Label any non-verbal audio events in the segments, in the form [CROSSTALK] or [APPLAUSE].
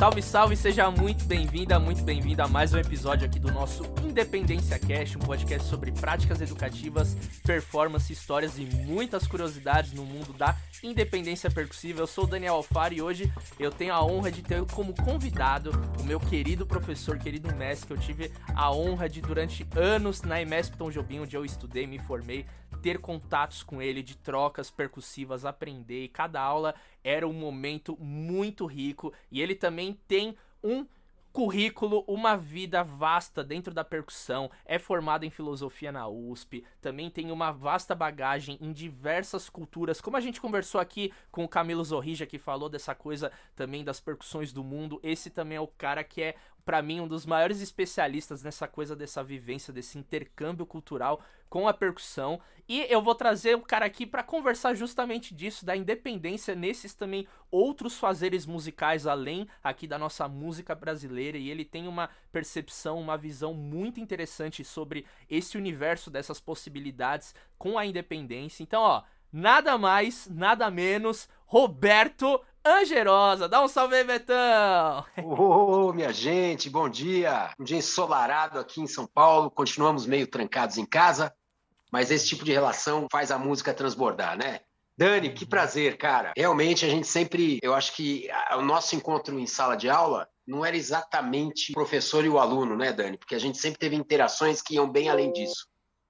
Salve, salve, seja muito bem-vinda, muito bem-vinda a mais um episódio aqui do nosso Independência Cast, um podcast sobre práticas educativas, performance, histórias e muitas curiosidades no mundo da independência percussiva. Eu sou o Daniel Alfaro e hoje eu tenho a honra de ter como convidado o meu querido professor, querido mestre, que eu tive a honra de durante anos na EMESP Tom Jobim, onde eu estudei, me formei, ter contatos com ele, de trocas percussivas, aprender. E cada aula era um momento muito rico. E ele também tem um currículo, uma vida vasta dentro da percussão, é formado em filosofia na USP, também tem uma vasta bagagem em diversas culturas, como a gente conversou aqui com o Camilo Zorrija, que falou dessa coisa também das percussões do mundo, esse também é o cara que é para mim, um dos maiores especialistas nessa coisa dessa vivência, desse intercâmbio cultural com a percussão. E eu vou trazer o cara aqui para conversar justamente disso, da independência nesses também outros fazeres musicais, além aqui da nossa música brasileira. E ele tem uma percepção, uma visão muito interessante sobre esse universo dessas possibilidades com a independência. Então, ó, nada mais, nada menos, Roberto Angerosa. Dá um salve aí, Betão! Ô, oh, minha gente, bom dia! Um dia ensolarado aqui em São Paulo, continuamos meio trancados em casa, mas esse tipo de relação faz a música transbordar, né? Dani, que prazer, cara. Realmente a gente sempre, eu acho que o nosso encontro em sala de aula não era exatamente o professor e o aluno, né, Dani? Porque a gente sempre teve interações que iam bem além disso,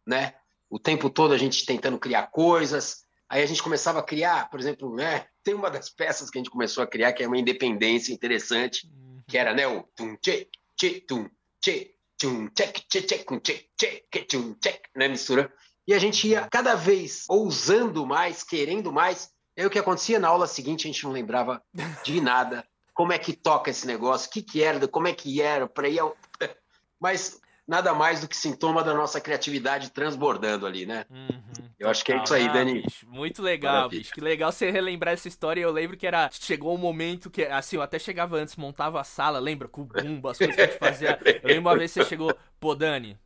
né? O tempo todo a gente tentando criar coisas, Aí a gente começava a criar, por exemplo, né? Tem uma das peças que a gente começou a criar que é uma independência interessante, uhum. que era né, o tum che che tum che tum check che che tum che che que tum check, né, mistura. E a gente ia cada vez ousando mais, querendo mais. E aí o que acontecia na aula seguinte, a gente não lembrava de [LAUGHS] nada. Como é que toca esse negócio? O que que era? Como é que era? Para ir ao... [LAUGHS] Mas nada mais do que sintoma da nossa criatividade transbordando ali, né? Uhum, eu acho que é isso aí, ah, Dani. Bicho, muito legal, bicho. Que legal você relembrar essa história. Eu lembro que era. Chegou um momento que, assim, eu até chegava antes, montava a sala, lembra? Com o bumbo, as coisas que a gente fazia. Eu lembro uma vez que você chegou, pô, Dani.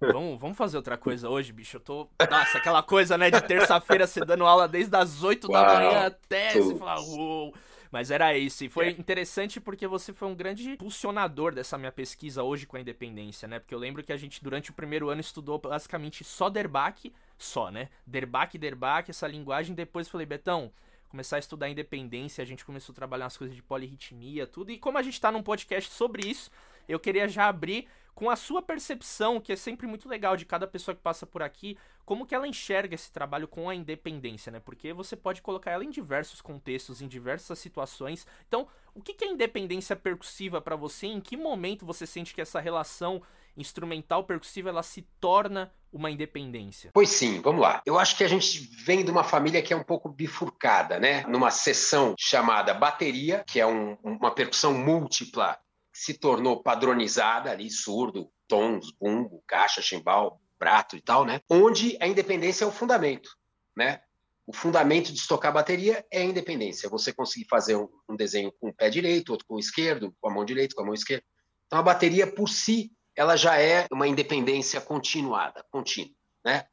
Vamos, vamos fazer outra coisa hoje, bicho. Eu tô. Nossa, aquela coisa, né, de terça-feira você dando aula desde as 8 Uau, da manhã até. Você falar, uou. Mas era isso. E foi é. interessante porque você foi um grande impulsionador dessa minha pesquisa hoje com a independência, né? Porque eu lembro que a gente, durante o primeiro ano, estudou basicamente só Derbach, só, né? Derbach, Derbach, essa linguagem. Depois falei, Betão, começar a estudar independência, a gente começou a trabalhar as coisas de polirritmia, tudo. E como a gente tá num podcast sobre isso, eu queria já abrir com a sua percepção, que é sempre muito legal de cada pessoa que passa por aqui, como que ela enxerga esse trabalho com a independência, né? Porque você pode colocar ela em diversos contextos, em diversas situações. Então, o que é independência percussiva para você? Em que momento você sente que essa relação instrumental percussiva ela se torna uma independência? Pois sim, vamos lá. Eu acho que a gente vem de uma família que é um pouco bifurcada, né? Numa sessão chamada bateria, que é um, uma percussão múltipla se tornou padronizada ali, surdo, tons, bumbo, caixa, chimbal, prato e tal, né? Onde a independência é o fundamento, né? O fundamento de estocar bateria é a independência. Você conseguir fazer um, um, desenho com o pé direito, outro com o esquerdo, com a mão direita, com a mão esquerda. Então a bateria por si, ela já é uma independência continuada, contínua, né?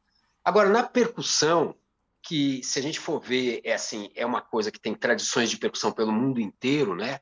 Agora na percussão, que se a gente for ver, é assim, é uma coisa que tem tradições de percussão pelo mundo inteiro, né?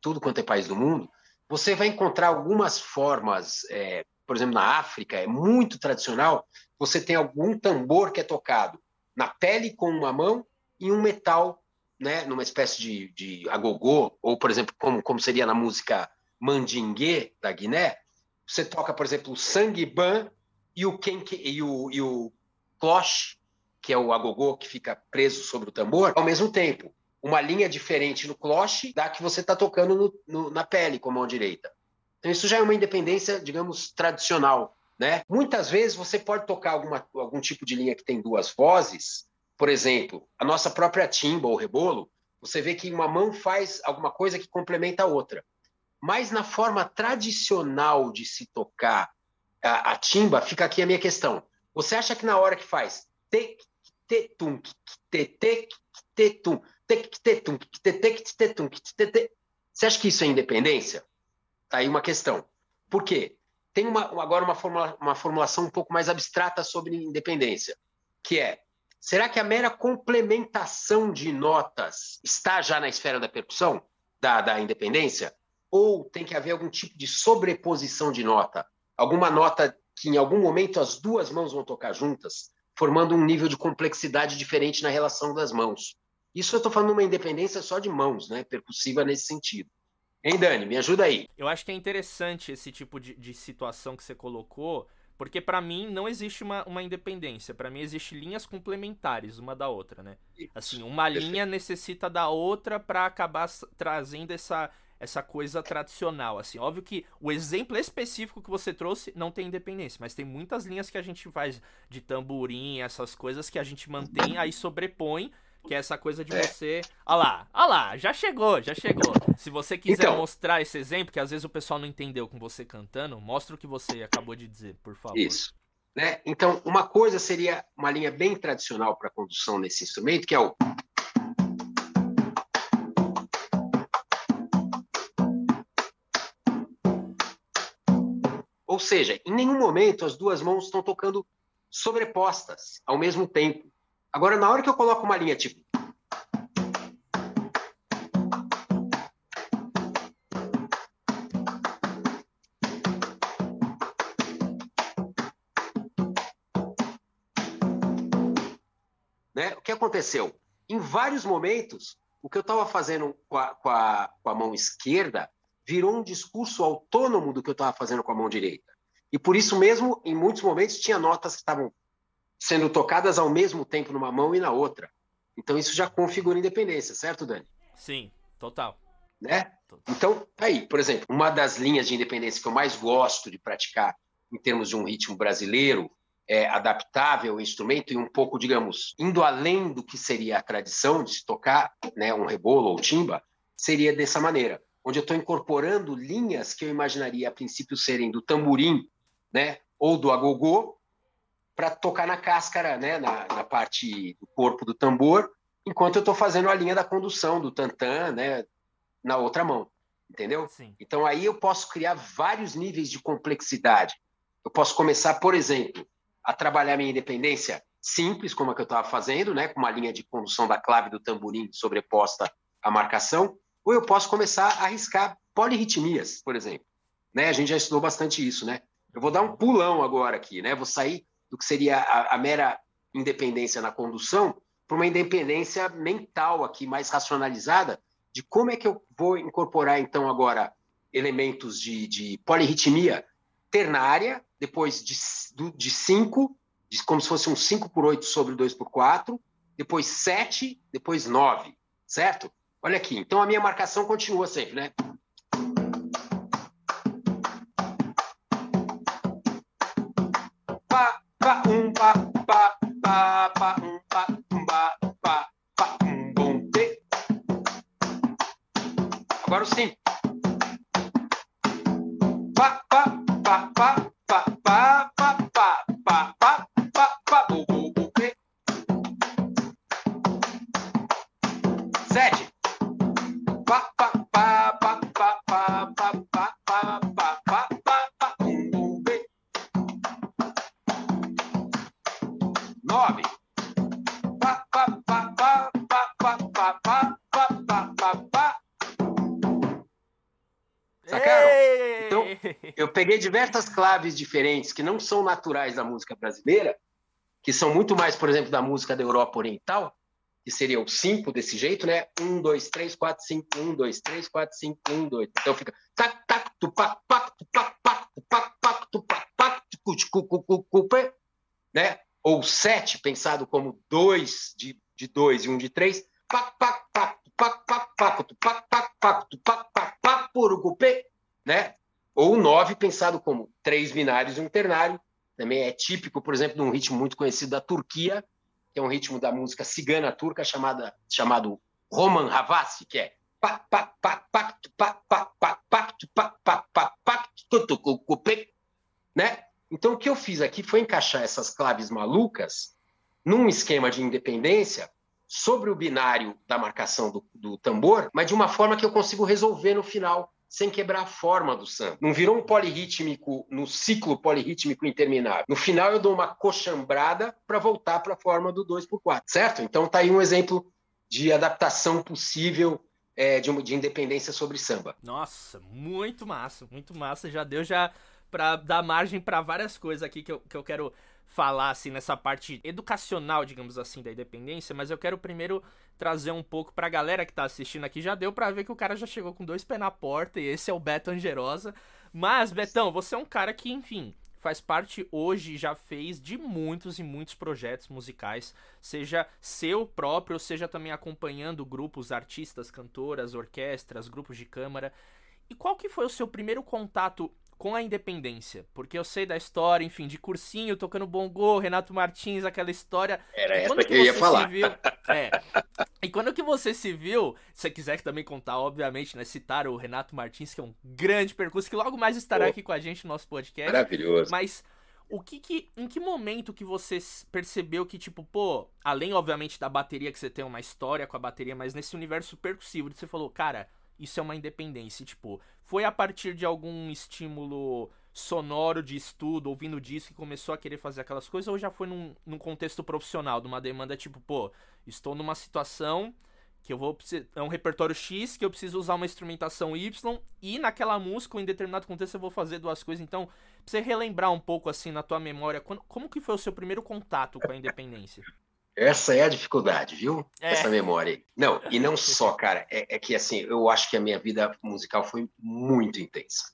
Tudo quanto é país do mundo, você vai encontrar algumas formas, é, por exemplo, na África, é muito tradicional, você tem algum tambor que é tocado na pele com uma mão e um metal, né, numa espécie de, de agogô, ou, por exemplo, como, como seria na música mandingue da Guiné, você toca, por exemplo, o sanguiban e o e o, e o cloche, que é o agogô que fica preso sobre o tambor, ao mesmo tempo uma linha diferente no cloche da que você está tocando no, no, na pele com a mão direita. Então, isso já é uma independência, digamos, tradicional. Né? Muitas vezes você pode tocar alguma, algum tipo de linha que tem duas vozes, por exemplo, a nossa própria timba ou rebolo, você vê que uma mão faz alguma coisa que complementa a outra. Mas na forma tradicional de se tocar a, a timba, fica aqui a minha questão. Você acha que na hora que faz te, te, tum, te, te, te, tum, você acha que isso é independência? Tá aí uma questão. Por quê? Tem uma, agora uma, formula, uma formulação um pouco mais abstrata sobre independência, que é: será que a mera complementação de notas está já na esfera da percussão? da, da independência? Ou tem que haver algum tipo de sobreposição de nota? Alguma nota que em algum momento as duas mãos vão tocar juntas, formando um nível de complexidade diferente na relação das mãos. Isso eu estou falando uma independência só de mãos, né? Percussiva nesse sentido. Hein, Dani? Me ajuda aí. Eu acho que é interessante esse tipo de, de situação que você colocou, porque para mim não existe uma, uma independência. Para mim existe linhas complementares uma da outra, né? Assim, uma linha necessita da outra para acabar trazendo essa essa coisa tradicional, assim. Óbvio que o exemplo específico que você trouxe não tem independência, mas tem muitas linhas que a gente faz de tamborim, essas coisas que a gente mantém, aí sobrepõe, que é essa coisa de é. você... Olha lá, olha lá, já chegou, já chegou. Se você quiser então, mostrar esse exemplo, que às vezes o pessoal não entendeu com você cantando, mostra o que você acabou de dizer, por favor. Isso. Né? Então, uma coisa seria uma linha bem tradicional para condução nesse instrumento, que é o Ou seja, em nenhum momento as duas mãos estão tocando sobrepostas ao mesmo tempo. Agora, na hora que eu coloco uma linha tipo. Né? O que aconteceu? Em vários momentos, o que eu estava fazendo com a, com, a, com a mão esquerda virou um discurso autônomo do que eu estava fazendo com a mão direita. E por isso mesmo, em muitos momentos, tinha notas que estavam sendo tocadas ao mesmo tempo numa mão e na outra. Então isso já configura independência, certo, Dani? Sim, total. Né? Total. Então, tá aí, por exemplo, uma das linhas de independência que eu mais gosto de praticar em termos de um ritmo brasileiro, é, adaptável ao instrumento e um pouco, digamos, indo além do que seria a tradição de se tocar né, um rebolo ou timba, seria dessa maneira, onde eu estou incorporando linhas que eu imaginaria a princípio serem do tamborim né? Ou do agogô, para tocar na cáscara, né? Na, na, parte do corpo do tambor, enquanto eu estou fazendo a linha da condução do tantã, né? Na outra mão, entendeu? Sim. Então aí eu posso criar vários níveis de complexidade. Eu posso começar, por exemplo, a trabalhar minha independência simples, como a que eu estava fazendo, né? Com uma linha de condução da clave do tamborim sobreposta à marcação, ou eu posso começar a arriscar polirritmias, por exemplo. Né? A gente já estudou bastante isso, né? Eu vou dar um pulão agora aqui, né? Vou sair do que seria a, a mera independência na condução para uma independência mental aqui, mais racionalizada, de como é que eu vou incorporar, então, agora elementos de, de polirritmia ternária, depois de 5, de cinco, de, como se fosse um 5 por 8 sobre 2 por 4, depois 7, depois 9, certo? Olha aqui, então a minha marcação continua sempre, né? Um pa pa pa pa um pa um pa pa pa um bom te. Agora sim. diversas claves diferentes que não são naturais da música brasileira, que são muito mais, por exemplo, da música da Europa Oriental, que seria o 5 desse jeito, né? 1, 2, 3, 4, 5, 1, 2, 3, 4, 5, 1, 2. Então fica tac, tac, tupac, pac, tupac, pac, tupac, pac, tupac, pac, tucucucucucupe, né? Ou 7, pensado como 2 de 2 e 1 de 3, pac, pac, pac, tupac, pac, pac, tupac, pac, pac, tupac, pac, pac, purucupê, né? Ou o 9 pensado como três binários e um ternário, também é típico, por exemplo, de um ritmo muito conhecido da Turquia, que é um ritmo da música cigana turca chamada, chamado Roman Havasi, que é né? Então, o que eu fiz aqui foi encaixar essas claves malucas num esquema de independência sobre o binário da marcação do, do tambor, mas de uma forma que eu consigo resolver no final sem quebrar a forma do samba. Não virou um polirrítmico no ciclo polirrítmico interminável. No final, eu dou uma coxambrada para voltar para a forma do 2 por 4 certo? Então, tá aí um exemplo de adaptação possível é, de, de independência sobre samba. Nossa, muito massa, muito massa. Já deu já para dar margem para várias coisas aqui que eu, que eu quero falar assim nessa parte educacional, digamos assim, da independência, mas eu quero primeiro trazer um pouco pra galera que tá assistindo aqui. Já deu para ver que o cara já chegou com dois pés na porta e esse é o Beto Angerosa. Mas, Betão, você é um cara que, enfim, faz parte hoje, já fez de muitos e muitos projetos musicais, seja seu próprio, seja também acompanhando grupos, artistas, cantoras, orquestras, grupos de câmara. E qual que foi o seu primeiro contato com a independência? Porque eu sei da história, enfim, de cursinho, tocando bongô, Renato Martins, aquela história. Era essa que, que eu ia falar. Viu, é, e quando que você se viu, se você quiser também contar, obviamente, né, citar o Renato Martins, que é um grande percurso, que logo mais estará Pô, aqui com a gente no nosso podcast. Maravilhoso. Mas o que que, em que momento que você percebeu que, tipo, pô, além, obviamente, da bateria, que você tem uma história com a bateria, mas nesse universo percussivo, você falou, cara, isso é uma independência. Tipo, foi a partir de algum estímulo sonoro de estudo, ouvindo disco, que começou a querer fazer aquelas coisas, ou já foi num, num contexto profissional, de uma demanda tipo, pô, estou numa situação que eu vou é um repertório X que eu preciso usar uma instrumentação Y e naquela música em determinado contexto eu vou fazer duas coisas então pra você relembrar um pouco assim na tua memória quando, como que foi o seu primeiro contato com a independência essa é a dificuldade, viu? É. Essa memória. Não, e não [LAUGHS] só, cara, é, é, que assim, eu acho que a minha vida musical foi muito intensa.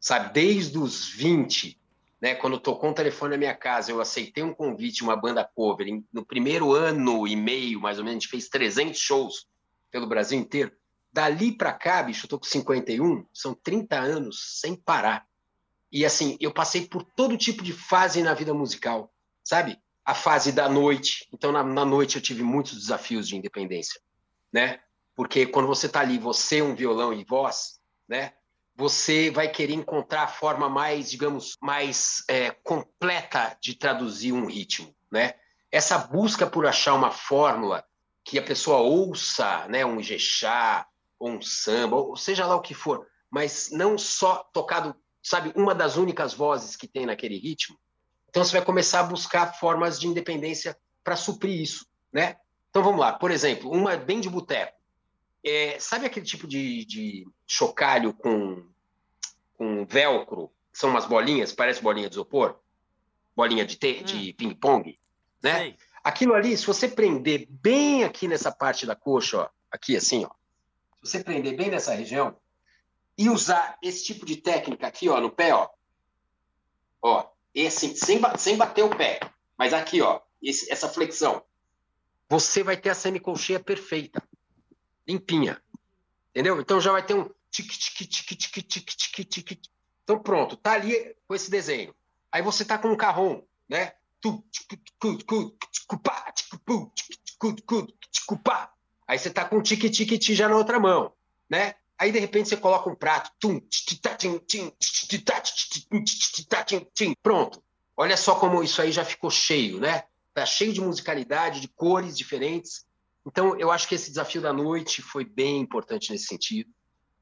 Sabe, desde os 20, né, quando tocou um telefone na minha casa, eu aceitei um convite, uma banda cover. no primeiro ano e meio, mais ou menos, a gente fez 300 shows pelo Brasil inteiro. Dali para cá, bicho, eu tô com 51, são 30 anos sem parar. E assim, eu passei por todo tipo de fase na vida musical, sabe? A fase da noite. Então, na, na noite eu tive muitos desafios de independência, né? Porque quando você está ali, você um violão e voz, né? Você vai querer encontrar a forma mais, digamos, mais é, completa de traduzir um ritmo, né? Essa busca por achar uma fórmula que a pessoa ouça, né? Um jexá, ou um samba, ou seja lá o que for, mas não só tocado, sabe, uma das únicas vozes que tem naquele ritmo, então você vai começar a buscar formas de independência para suprir isso, né? Então vamos lá, por exemplo, uma bem de boteco. É, sabe aquele tipo de, de chocalho com, com velcro? São umas bolinhas, parece bolinha de isopor? Bolinha de, hum. de ping-pong, né? Sei. Aquilo ali, se você prender bem aqui nessa parte da coxa, ó, aqui assim, ó, se você prender bem nessa região e usar esse tipo de técnica aqui, ó, no pé, ó, ó, esse, sem, sem bater o pé, mas aqui, ó, esse, essa flexão, você vai ter a semicolcheia perfeita, limpinha. Entendeu? Então já vai ter um tic tic tic tic tic tic tic. Então pronto, tá ali com esse desenho. Aí você tá com um carrom, né? Aí você tá com tic tic tic já na outra mão, né? Aí, de repente, você coloca um prato. Pronto. Olha só como isso aí já ficou cheio, né? Tá cheio de musicalidade, de cores diferentes. Então, eu acho que esse desafio da noite foi bem importante nesse sentido,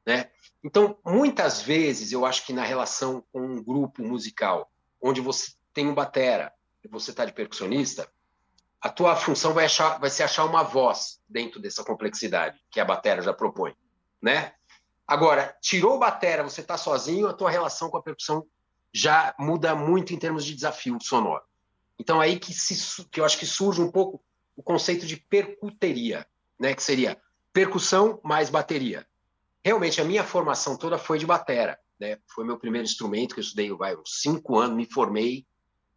né? Então, muitas vezes, eu acho que na relação com um grupo musical, onde você tem um batera e você está de percussionista, a tua função vai, achar, vai ser achar uma voz dentro dessa complexidade que a batera já propõe, né? Agora, tirou batera, você está sozinho, a tua relação com a percussão já muda muito em termos de desafio sonoro. Então aí que, se, que eu acho que surge um pouco o conceito de percuteria, né? Que seria percussão mais bateria. Realmente a minha formação toda foi de batera, né? Foi meu primeiro instrumento que eu estudei, vai, uns cinco anos, me formei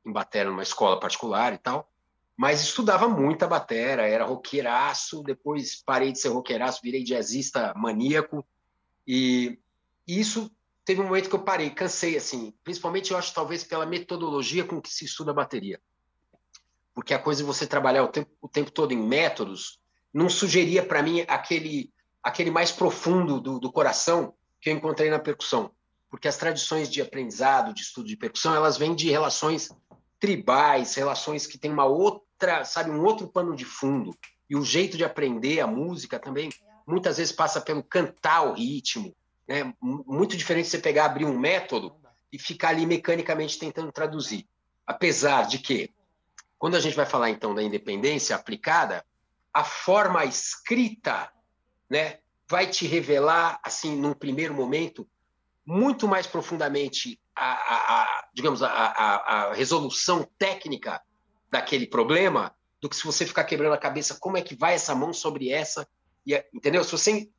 em batera numa escola particular e tal. Mas estudava muita batera, era roqueiraço, depois parei de ser roqueiraço, virei jazzista maníaco e, isso teve um momento que eu parei, cansei, assim, principalmente eu acho talvez pela metodologia com que se estuda a bateria. Porque a coisa de você trabalhar o tempo, o tempo todo em métodos não sugeria para mim aquele, aquele mais profundo do, do coração que eu encontrei na percussão. Porque as tradições de aprendizado, de estudo de percussão, elas vêm de relações tribais, relações que têm uma outra, sabe, um outro pano de fundo. E o jeito de aprender a música também muitas vezes passa pelo cantar o ritmo. Né? Muito diferente você pegar, abrir um método e ficar ali mecanicamente tentando traduzir. Apesar de que, quando a gente vai falar então da independência aplicada, a forma escrita, né? vai te revelar, assim, num primeiro momento, muito mais profundamente a, a, a digamos, a, a, resolução técnica daquele problema do que se você ficar quebrando a cabeça como é que vai essa mão sobre essa, e, entendeu? Se você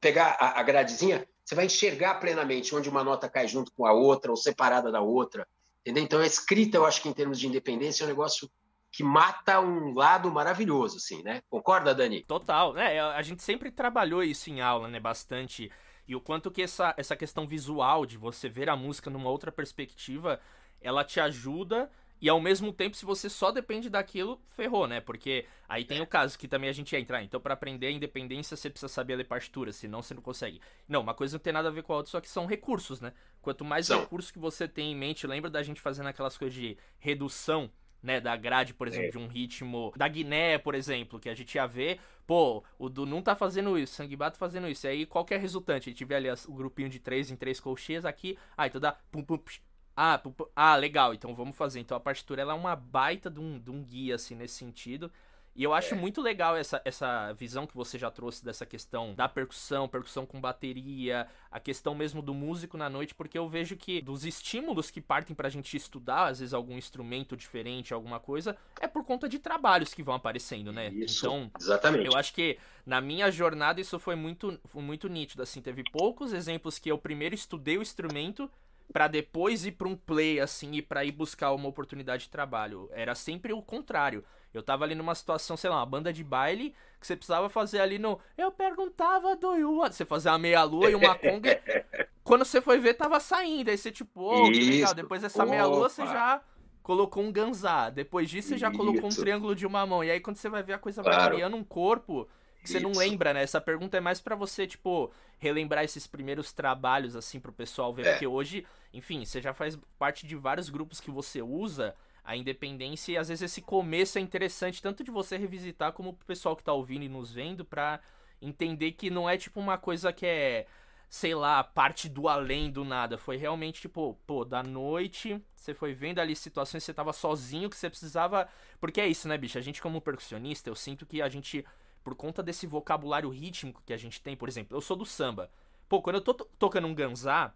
pegar a, a gradezinha, você vai enxergar plenamente onde uma nota cai junto com a outra ou separada da outra, entendeu? Então a escrita, eu acho que em termos de independência é um negócio que mata um lado maravilhoso, assim, né? Concorda, Dani? Total, né? A gente sempre trabalhou isso em aula, né? Bastante. E o quanto que essa, essa questão visual de você ver a música numa outra perspectiva, ela te ajuda e ao mesmo tempo, se você só depende daquilo, ferrou, né? Porque aí tem o caso que também a gente ia entrar. Então, para aprender a independência, você precisa saber ler partitura, senão você não consegue. Não, uma coisa não tem nada a ver com a outra, só que são recursos, né? Quanto mais recursos que você tem em mente, lembra da gente fazendo aquelas coisas de redução né, da grade, por exemplo, é. de um ritmo da Guiné, por exemplo, que a gente ia ver, pô, o Dunum tá fazendo isso, Sanguibato tá fazendo isso, e aí qual que é a resultante? A gente vê ali o grupinho de três em três colcheias aqui, ah, então dá pum pum, psh, ah, ah, legal, então vamos fazer. Então a partitura ela é uma baita de um, de um guia, assim, nesse sentido. E eu acho é. muito legal essa, essa visão que você já trouxe dessa questão da percussão, percussão com bateria, a questão mesmo do músico na noite, porque eu vejo que dos estímulos que partem pra gente estudar, às vezes algum instrumento diferente, alguma coisa, é por conta de trabalhos que vão aparecendo, né? Isso, então, exatamente. Eu acho que na minha jornada isso foi muito, foi muito nítido, assim, teve poucos exemplos que eu primeiro estudei o instrumento para depois ir para um play assim e para ir buscar uma oportunidade de trabalho. Era sempre o contrário. Eu tava ali numa situação, sei lá, uma banda de baile que você precisava fazer ali no. Eu perguntava do you. Você fazia uma meia-lua e uma conga. [LAUGHS] Quando você foi ver, tava saindo. Aí você, tipo, oh, que legal. Depois dessa meia-lua, você já colocou um ganzá. Depois disso, você já Isso. colocou um triângulo de uma mão. E aí, quando você vai ver, a coisa claro. vai criando um corpo que você Isso. não lembra, né? Essa pergunta é mais para você, tipo, relembrar esses primeiros trabalhos, assim, pro pessoal ver. É. Porque hoje, enfim, você já faz parte de vários grupos que você usa a independência e às vezes esse começo é interessante tanto de você revisitar como pro pessoal que tá ouvindo e nos vendo pra entender que não é tipo uma coisa que é, sei lá, parte do além do nada. Foi realmente tipo, pô, da noite, você foi vendo ali situações você tava sozinho, que você precisava. Porque é isso, né, bicho? A gente, como percussionista, eu sinto que a gente, por conta desse vocabulário rítmico que a gente tem, por exemplo, eu sou do samba. Pô, quando eu tô tocando um ganzá,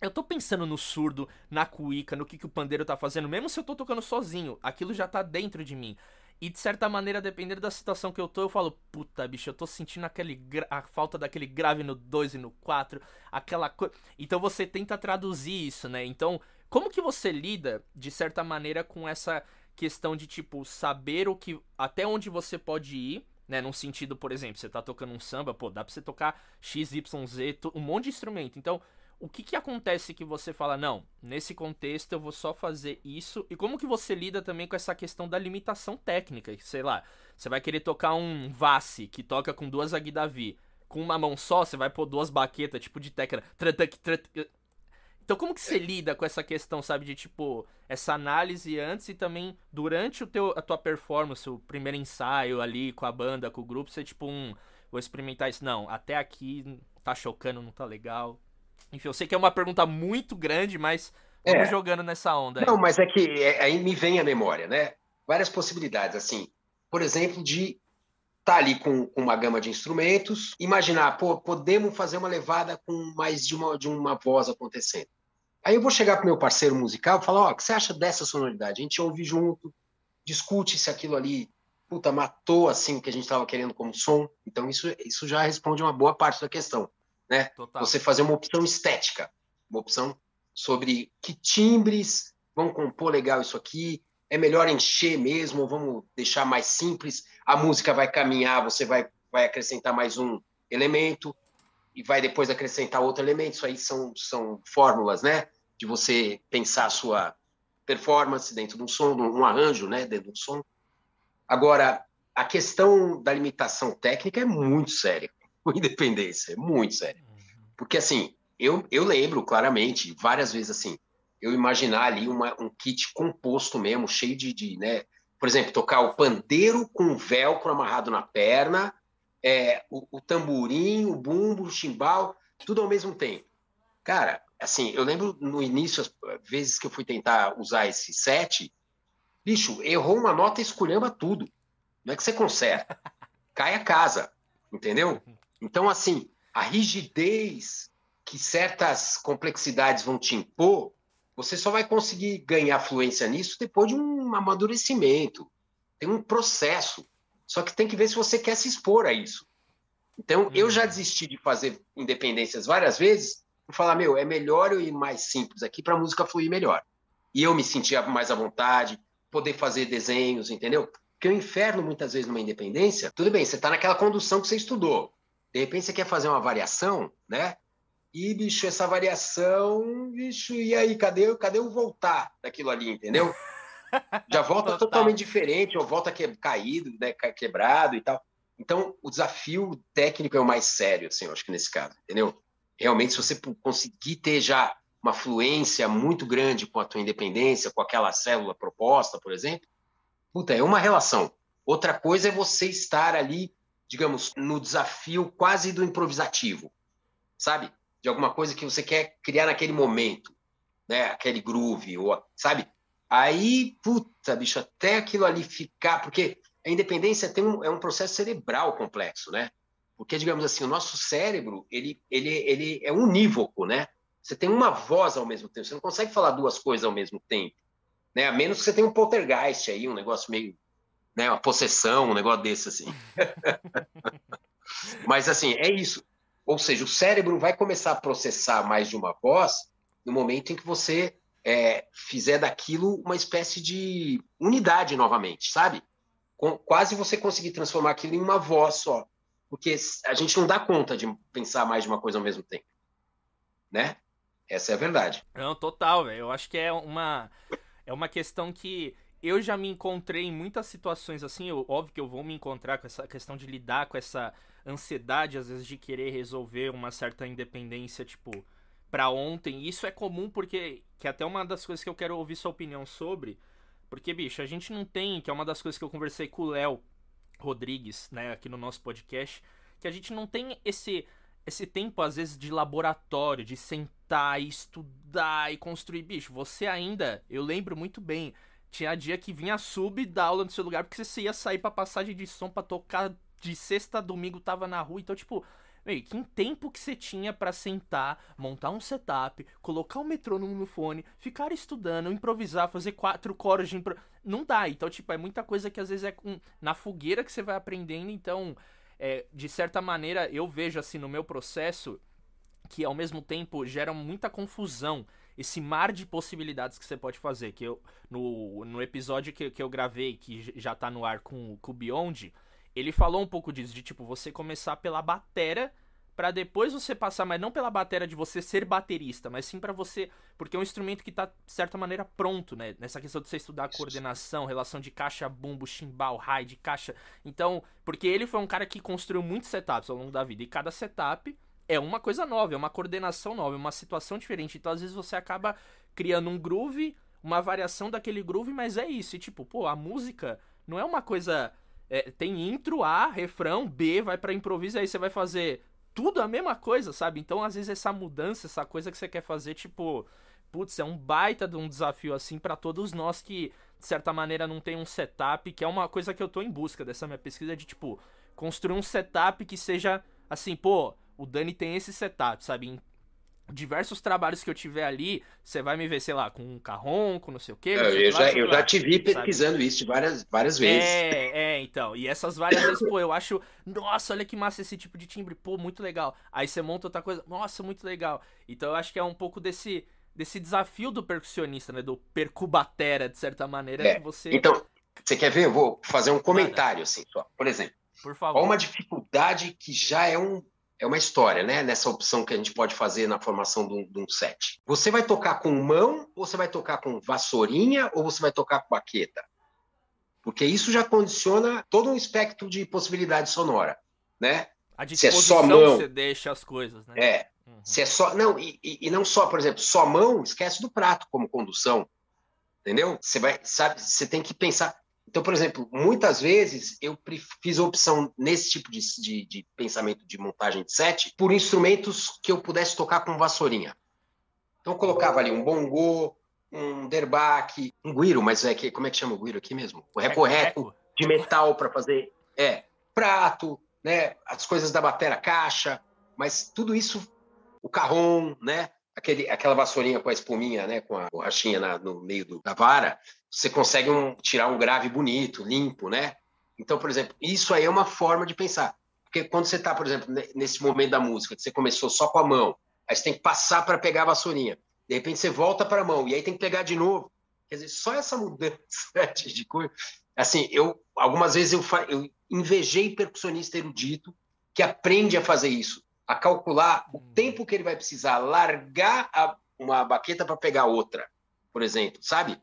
eu tô pensando no surdo, na cuíca, no que, que o pandeiro tá fazendo, mesmo se eu tô tocando sozinho, aquilo já tá dentro de mim. E de certa maneira, dependendo da situação que eu tô, eu falo, puta, bicho, eu tô sentindo aquele a falta daquele grave no 2 e no 4, aquela coisa. Então você tenta traduzir isso, né? Então, como que você lida, de certa maneira, com essa questão de, tipo, saber o que. até onde você pode ir, né? Num sentido, por exemplo, você tá tocando um samba, pô, dá pra você tocar XYZ, um monte de instrumento. Então o que, que acontece que você fala, não, nesse contexto eu vou só fazer isso? E como que você lida também com essa questão da limitação técnica? Sei lá, você vai querer tocar um Vassi que toca com duas Aguidavi. Com uma mão só, você vai pôr duas baquetas, tipo de técnica. Então como que você lida com essa questão, sabe, de tipo, essa análise antes e também durante o teu, a tua performance, o primeiro ensaio ali com a banda, com o grupo, você tipo, um, vou experimentar isso. Não, até aqui tá chocando, não tá legal. Enfim, eu sei que é uma pergunta muito grande, mas vamos é. jogando nessa onda. Aí. Não, mas é que é, aí me vem a memória, né? Várias possibilidades, assim, por exemplo, de tá ali com, com, uma gama de instrumentos, imaginar, pô, podemos fazer uma levada com mais de uma, de uma voz acontecendo. Aí eu vou chegar para meu parceiro musical e falar, ó, oh, o que você acha dessa sonoridade? A gente ouve junto, discute se aquilo ali, puta, matou assim o que a gente estava querendo como som. Então isso, isso já responde uma boa parte da questão né? Total. Você fazer uma opção estética, uma opção sobre que timbres vão compor legal isso aqui, é melhor encher mesmo, vamos deixar mais simples, a música vai caminhar, você vai, vai acrescentar mais um elemento e vai depois acrescentar outro elemento, isso aí são, são fórmulas, né? De você pensar a sua performance dentro de um som, um arranjo, né? Dentro de um som. Agora, a questão da limitação técnica é muito séria [LAUGHS] com independência, é muito sério. Porque, assim, eu, eu lembro claramente, várias vezes, assim, eu imaginar ali uma, um kit composto mesmo, cheio de, de, né? Por exemplo, tocar o pandeiro com velcro amarrado na perna, é, o, o tamborim, o bumbo, o chimbal, tudo ao mesmo tempo. Cara, assim, eu lembro no início, as vezes que eu fui tentar usar esse set, bicho, errou uma nota e esculhamba tudo. Não é que você conserta. [LAUGHS] Cai a casa, entendeu? Então, assim, a rigidez que certas complexidades vão te impor, você só vai conseguir ganhar fluência nisso depois de um amadurecimento. Tem um processo. Só que tem que ver se você quer se expor a isso. Então, eu já uhum. desisti de fazer independências várias vezes por falar, meu, é melhor eu ir mais simples aqui para a música fluir melhor. E eu me sentia mais à vontade, poder fazer desenhos, entendeu? Porque o inferno, muitas vezes, numa independência, tudo bem, você está naquela condução que você estudou. De repente, você quer fazer uma variação, né? E, bicho, essa variação, bicho, e aí, cadê, cadê o voltar daquilo ali, entendeu? Já [LAUGHS] volta totalmente diferente, ou volta que, caído, né, quebrado e tal. Então, o desafio técnico é o mais sério, assim, eu acho que nesse caso, entendeu? Realmente, se você conseguir ter já uma fluência muito grande com a tua independência, com aquela célula proposta, por exemplo, puta, é uma relação. Outra coisa é você estar ali, digamos, no desafio quase do improvisativo, sabe? De alguma coisa que você quer criar naquele momento, né? Aquele groove, ou, sabe? Aí, puta, bicho, até aquilo ali ficar, porque a independência tem um, é um processo cerebral complexo, né? Porque, digamos assim, o nosso cérebro, ele, ele, ele é unívoco, né? Você tem uma voz ao mesmo tempo, você não consegue falar duas coisas ao mesmo tempo, né? A menos que você tenha um poltergeist aí, um negócio meio, né? Uma possessão, um negócio desse, assim. [LAUGHS] Mas, assim, é isso. Ou seja, o cérebro vai começar a processar mais de uma voz no momento em que você é, fizer daquilo uma espécie de unidade novamente, sabe? Com, quase você conseguir transformar aquilo em uma voz só. Porque a gente não dá conta de pensar mais de uma coisa ao mesmo tempo. Né? Essa é a verdade. Não, total, velho. Eu acho que é uma, é uma questão que eu já me encontrei em muitas situações assim. Eu, óbvio que eu vou me encontrar com essa questão de lidar com essa ansiedade, às vezes, de querer resolver uma certa independência, tipo, para ontem. Isso é comum porque. Que é até uma das coisas que eu quero ouvir sua opinião sobre. Porque, bicho, a gente não tem. Que é uma das coisas que eu conversei com o Léo Rodrigues, né, aqui no nosso podcast. Que a gente não tem esse. Esse tempo, às vezes, de laboratório, de sentar e estudar e construir. Bicho, você ainda. Eu lembro muito bem. Tinha dia que vinha sub da aula no seu lugar porque você ia sair pra passagem de som pra tocar de sexta a domingo tava na rua, então, tipo, meio que tempo que você tinha para sentar, montar um setup, colocar o um metrônomo no fone, ficar estudando, improvisar, fazer quatro coros de impro... Não dá. Então, tipo, é muita coisa que às vezes é com... na fogueira que você vai aprendendo. Então, é, de certa maneira, eu vejo assim no meu processo que ao mesmo tempo gera muita confusão. Esse mar de possibilidades que você pode fazer. Que eu, no, no episódio que, que eu gravei, que já tá no ar com, com o Beyond, ele falou um pouco disso, de tipo, você começar pela batera para depois você passar, mas não pela batera de você ser baterista, mas sim para você, porque é um instrumento que tá de certa maneira pronto, né? Nessa questão de você estudar coordenação, relação de caixa, bumbo, chimbal, high, de caixa. Então, porque ele foi um cara que construiu muitos setups ao longo da vida e cada setup é uma coisa nova, é uma coordenação nova, é uma situação diferente. Então, às vezes você acaba criando um groove, uma variação daquele groove, mas é isso. E tipo, pô, a música não é uma coisa é, tem intro A, refrão, B, vai para improviso, aí você vai fazer tudo a mesma coisa, sabe? Então, às vezes, essa mudança, essa coisa que você quer fazer, tipo, putz, é um baita de um desafio, assim, para todos nós que, de certa maneira, não tem um setup, que é uma coisa que eu tô em busca dessa minha pesquisa, de, tipo, construir um setup que seja, assim, pô, o Dani tem esse setup, sabe? Diversos trabalhos que eu tiver ali, você vai me ver, sei lá, com um carrom, com não sei o quê. Eu, eu, já, eu já te vi pesquisando sabe? isso várias, várias vezes. É, é, então. E essas várias vezes, pô, eu acho, nossa, olha que massa esse tipo de timbre, pô, muito legal. Aí você monta outra coisa, nossa, muito legal. Então eu acho que é um pouco desse, desse desafio do percussionista, né? Do percubatera, de certa maneira, é. que você. Então, você quer ver? Eu vou fazer um comentário, assim, só. Por exemplo. Por favor. Qual uma dificuldade que já é um é uma história, né? Nessa opção que a gente pode fazer na formação de um, de um, set. Você vai tocar com mão, ou você vai tocar com vassourinha, ou você vai tocar com baqueta? Porque isso já condiciona todo um espectro de possibilidade sonora, né? A disposição se é só mão, você deixa as coisas, né? É. Uhum. Se é só. Não, e, e, não só, por exemplo, só mão, esquece do prato como condução. Entendeu? Você vai, sabe, você tem que pensar. Então, por exemplo, muitas vezes eu fiz a opção nesse tipo de, de, de, pensamento de montagem de set por instrumentos que eu pudesse tocar com vassourinha. Então, eu colocava ali um bongô, um derbaque, um guiro, mas é que como é que chama o guiro aqui mesmo? O recorreco de metal para fazer, é, prato, né? As coisas da bateria caixa, mas tudo isso, o carrom, né? Aquele, aquela vassourinha com a espuminha, né? Com a borrachinha na, no meio do, da vara, você consegue um, tirar um grave bonito, limpo, né? Então, por exemplo, isso aí é uma forma de pensar. Porque quando você está, por exemplo, nesse momento da música, que você começou só com a mão, aí você tem que passar para pegar a vassourinha. De repente você volta para a mão, e aí tem que pegar de novo. Quer dizer, só essa mudança [LAUGHS] de coisa. Assim, eu algumas vezes eu, eu invejei percussionista erudito que aprende a fazer isso, a calcular o hum. tempo que ele vai precisar largar a, uma baqueta para pegar outra, por exemplo, sabe?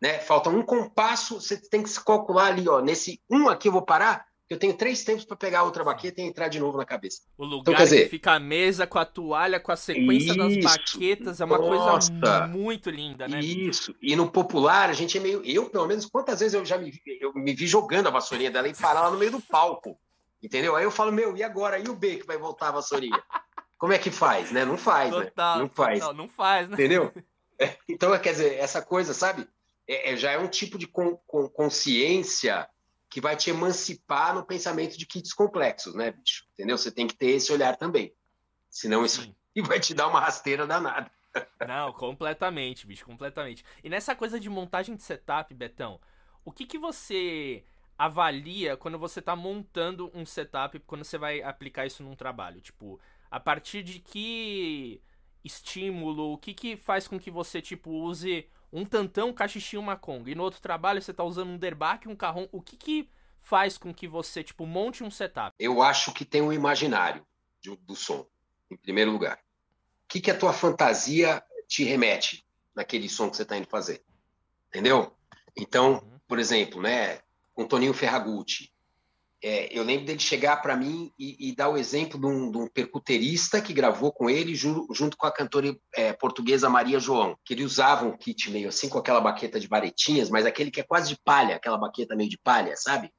Né? Falta um compasso, você tem que se calcular ali, ó, nesse um aqui eu vou parar, eu tenho três tempos para pegar outra baqueta e entrar de novo na cabeça. O lugar então, quer dizer, que fica a mesa com a toalha, com a sequência isso, das baquetas, é uma nossa, coisa muito linda, né? Isso. E no popular, a gente é meio. Eu, pelo menos, quantas vezes eu já me, eu me vi jogando a vassourinha dela e parar lá no meio do palco. Entendeu? Aí eu falo, meu, e agora? E o B que vai voltar a vassourinha? [LAUGHS] Como é que faz, né? Não faz, né? total, né? Não faz. Total, não faz, né? Entendeu? [LAUGHS] É, então, quer dizer, essa coisa, sabe? É, é, já é um tipo de con, con, consciência que vai te emancipar no pensamento de kits complexos, né, bicho? Entendeu? Você tem que ter esse olhar também. Senão isso e [LAUGHS] vai te dar uma rasteira danada. Não, completamente, bicho, completamente. E nessa coisa de montagem de setup, Betão, o que que você avalia quando você está montando um setup, quando você vai aplicar isso num trabalho? Tipo, a partir de que estímulo, o que que faz com que você, tipo, use um tantão, um cachixinho, uma conga. E no outro trabalho você tá usando um derbaque, um carrom. O que que faz com que você, tipo, monte um setup? Eu acho que tem um imaginário do, do som, em primeiro lugar. O que que a tua fantasia te remete naquele som que você está indo fazer? Entendeu? Então, uhum. por exemplo, né, com Toninho Ferragutti, é, eu lembro dele chegar para mim e, e, dar o exemplo de um, de um, percuterista que gravou com ele junto, junto com a cantora é, portuguesa Maria João, que ele usava um kit meio assim com aquela baqueta de varetinhas, mas aquele que é quase de palha, aquela baqueta meio de palha, sabe?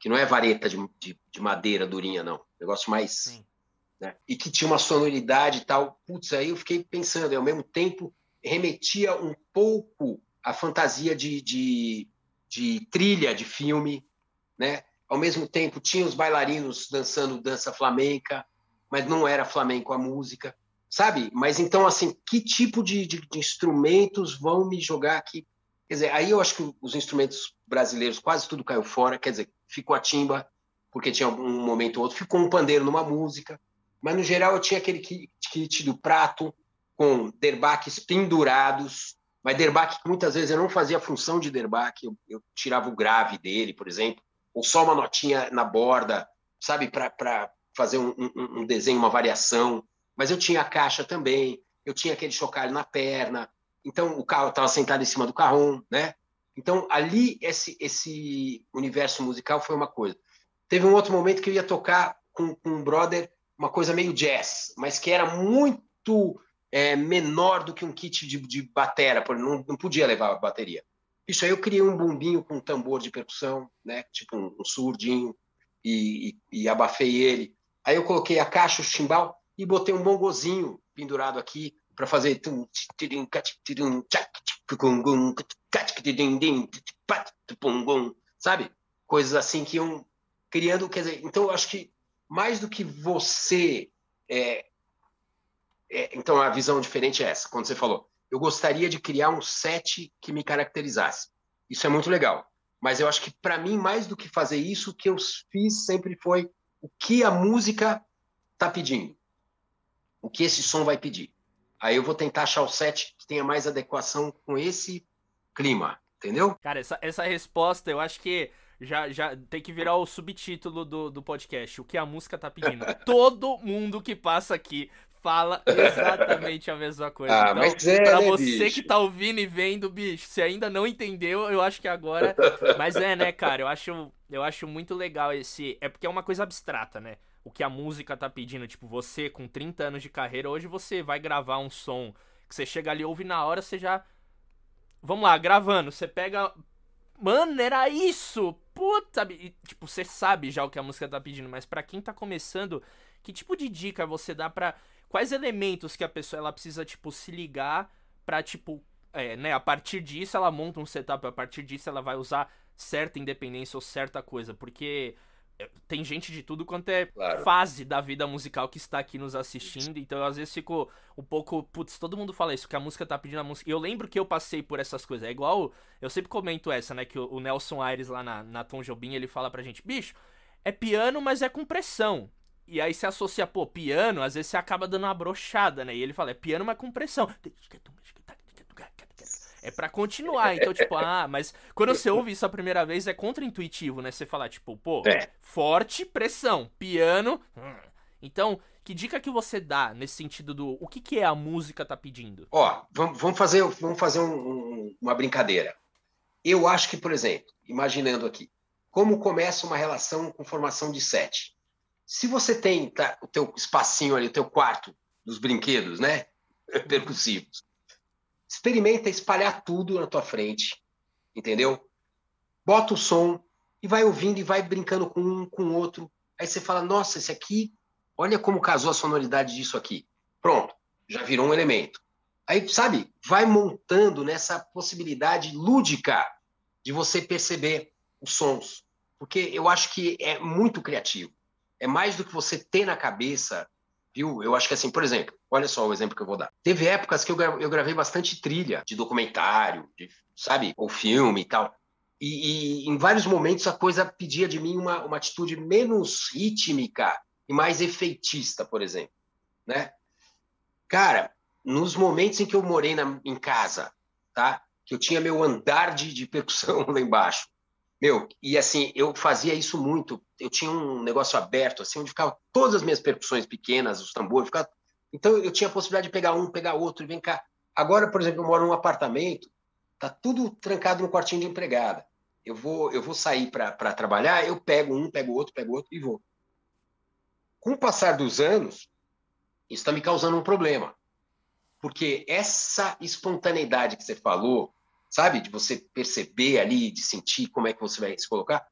Que não é vareta de, de, de madeira durinha, não. Negócio mais. Né? E que tinha uma sonoridade e tal. Putz, aí eu fiquei pensando, e ao mesmo tempo remetia um pouco à fantasia de, de, de trilha de filme, né? Ao mesmo tempo, tinha os bailarinos dançando dança flamenca, mas não era flamenco a música, sabe? Mas então, assim, que tipo de, de, de instrumentos vão me jogar aqui? Quer dizer, aí eu acho que os instrumentos brasileiros quase tudo caiu fora, quer dizer, ficou a timba, porque tinha um momento ou outro, ficou um pandeiro numa música, mas no geral eu tinha aquele kit, do prato com derbaques pendurados, mas derbaque que muitas vezes eu não fazia a função de derbaque, eu, eu tirava o grave dele, por exemplo, ou só uma notinha na borda, sabe, para fazer um, um, um, desenho, uma variação. Mas eu tinha a caixa também, eu tinha aquele chocalho na perna, então o carro estava sentado em cima do carrão, né? Então ali esse esse universo musical foi uma coisa. Teve um outro momento que eu ia tocar com, com um brother uma coisa meio jazz, mas que era muito é, menor do que um kit de, de batera, não, não podia levar a bateria. Isso aí eu criei um bumbinho com um tambor de percussão, né? Tipo um, um surdinho, e, e, e, abafei ele. Aí eu coloquei a caixa, o chimbal, e botei um bongozinho pendurado aqui para fazer sabe? Coisas assim que iam criando, quer dizer, então eu acho que mais do que você é, é, então a visão diferente é essa, quando você falou, eu gostaria de criar um set que me caracterizasse. Isso é muito legal. Mas eu acho que, para mim, mais do que fazer isso, o que eu fiz sempre foi o que a música está pedindo. O que esse som vai pedir. Aí eu vou tentar achar o set que tenha mais adequação com esse clima, entendeu? Cara, essa, essa resposta eu acho que já, já tem que virar o subtítulo do, do podcast, o que a música tá pedindo. [LAUGHS] Todo mundo que passa aqui fala exatamente a mesma coisa. Ah, então, mas é, pra né, você bicho? que tá ouvindo e vendo, bicho, se ainda não entendeu, eu acho que agora. [LAUGHS] Mas é, né, cara? Eu acho, eu acho muito legal esse. É porque é uma coisa abstrata, né? O que a música tá pedindo. Tipo, você com 30 anos de carreira, hoje você vai gravar um som que você chega ali, ouve na hora, você já. Vamos lá, gravando. Você pega. Mano, era isso! Puta! E, tipo, você sabe já o que a música tá pedindo, mas para quem tá começando, que tipo de dica você dá pra quais elementos que a pessoa ela precisa tipo se ligar para tipo é, né, a partir disso ela monta um setup, a partir disso ela vai usar certa independência ou certa coisa, porque tem gente de tudo quanto é claro. fase da vida musical que está aqui nos assistindo, então eu às vezes fico um pouco, putz, todo mundo fala isso, que a música tá pedindo a música. Eu lembro que eu passei por essas coisas. É igual, eu sempre comento essa, né, que o, Nelson Aires lá na, na Tom Jobim, ele fala pra gente, bicho, é piano, mas é com pressão. E aí se associa, pô, piano, às vezes você acaba dando uma brochada, né? E ele fala, é piano, mas com pressão. É para continuar. Então, tipo, ah, mas quando você ouve isso a primeira vez é contra-intuitivo, né? Você falar, tipo, pô, é. forte, pressão, piano. Hum. Então, que dica que você dá nesse sentido do o que, que é a música tá pedindo? Ó, vamos fazer, vamos fazer um, um, uma brincadeira. Eu acho que, por exemplo, imaginando aqui, como começa uma relação com formação de sete. Se você tem tá, o teu espacinho ali, o teu quarto dos brinquedos, né? [LAUGHS] Percussivos experimenta espalhar tudo na tua frente, entendeu? Bota o som e vai ouvindo e vai brincando com um, com o outro. Aí você fala, nossa, esse aqui, olha como casou a sonoridade disso aqui. Pronto, já virou um elemento. Aí, sabe, vai montando nessa possibilidade lúdica de você perceber os sons. Porque eu acho que é muito criativo. É mais do que você ter na cabeça viu? Eu acho que assim, por exemplo, olha só o exemplo que eu vou dar. Teve épocas que eu, eu gravei bastante trilha de documentário, de, sabe, ou filme e tal. E, e, em vários momentos a coisa pedia de mim uma, uma atitude menos rítmica e mais efeitista, por exemplo, né? Cara, nos momentos em que eu morei na, em casa, tá? Que eu tinha meu andar de, de percussão [LAUGHS] lá embaixo, meu, e assim, eu fazia isso muito. Eu tinha um negócio aberto, assim, onde ficava todas as minhas percussões pequenas, os tambores, ficava... Então eu tinha a possibilidade de pegar um, pegar outro e vem cá. Agora, por exemplo, eu moro num apartamento, tá tudo trancado no quartinho de empregada. Eu vou, eu vou sair para trabalhar, eu pego um, pego outro, pego outro e vou. Com o passar dos anos, isso está me causando um problema. Porque essa espontaneidade que você falou, sabe? De você perceber ali, de sentir como é que você vai se colocar,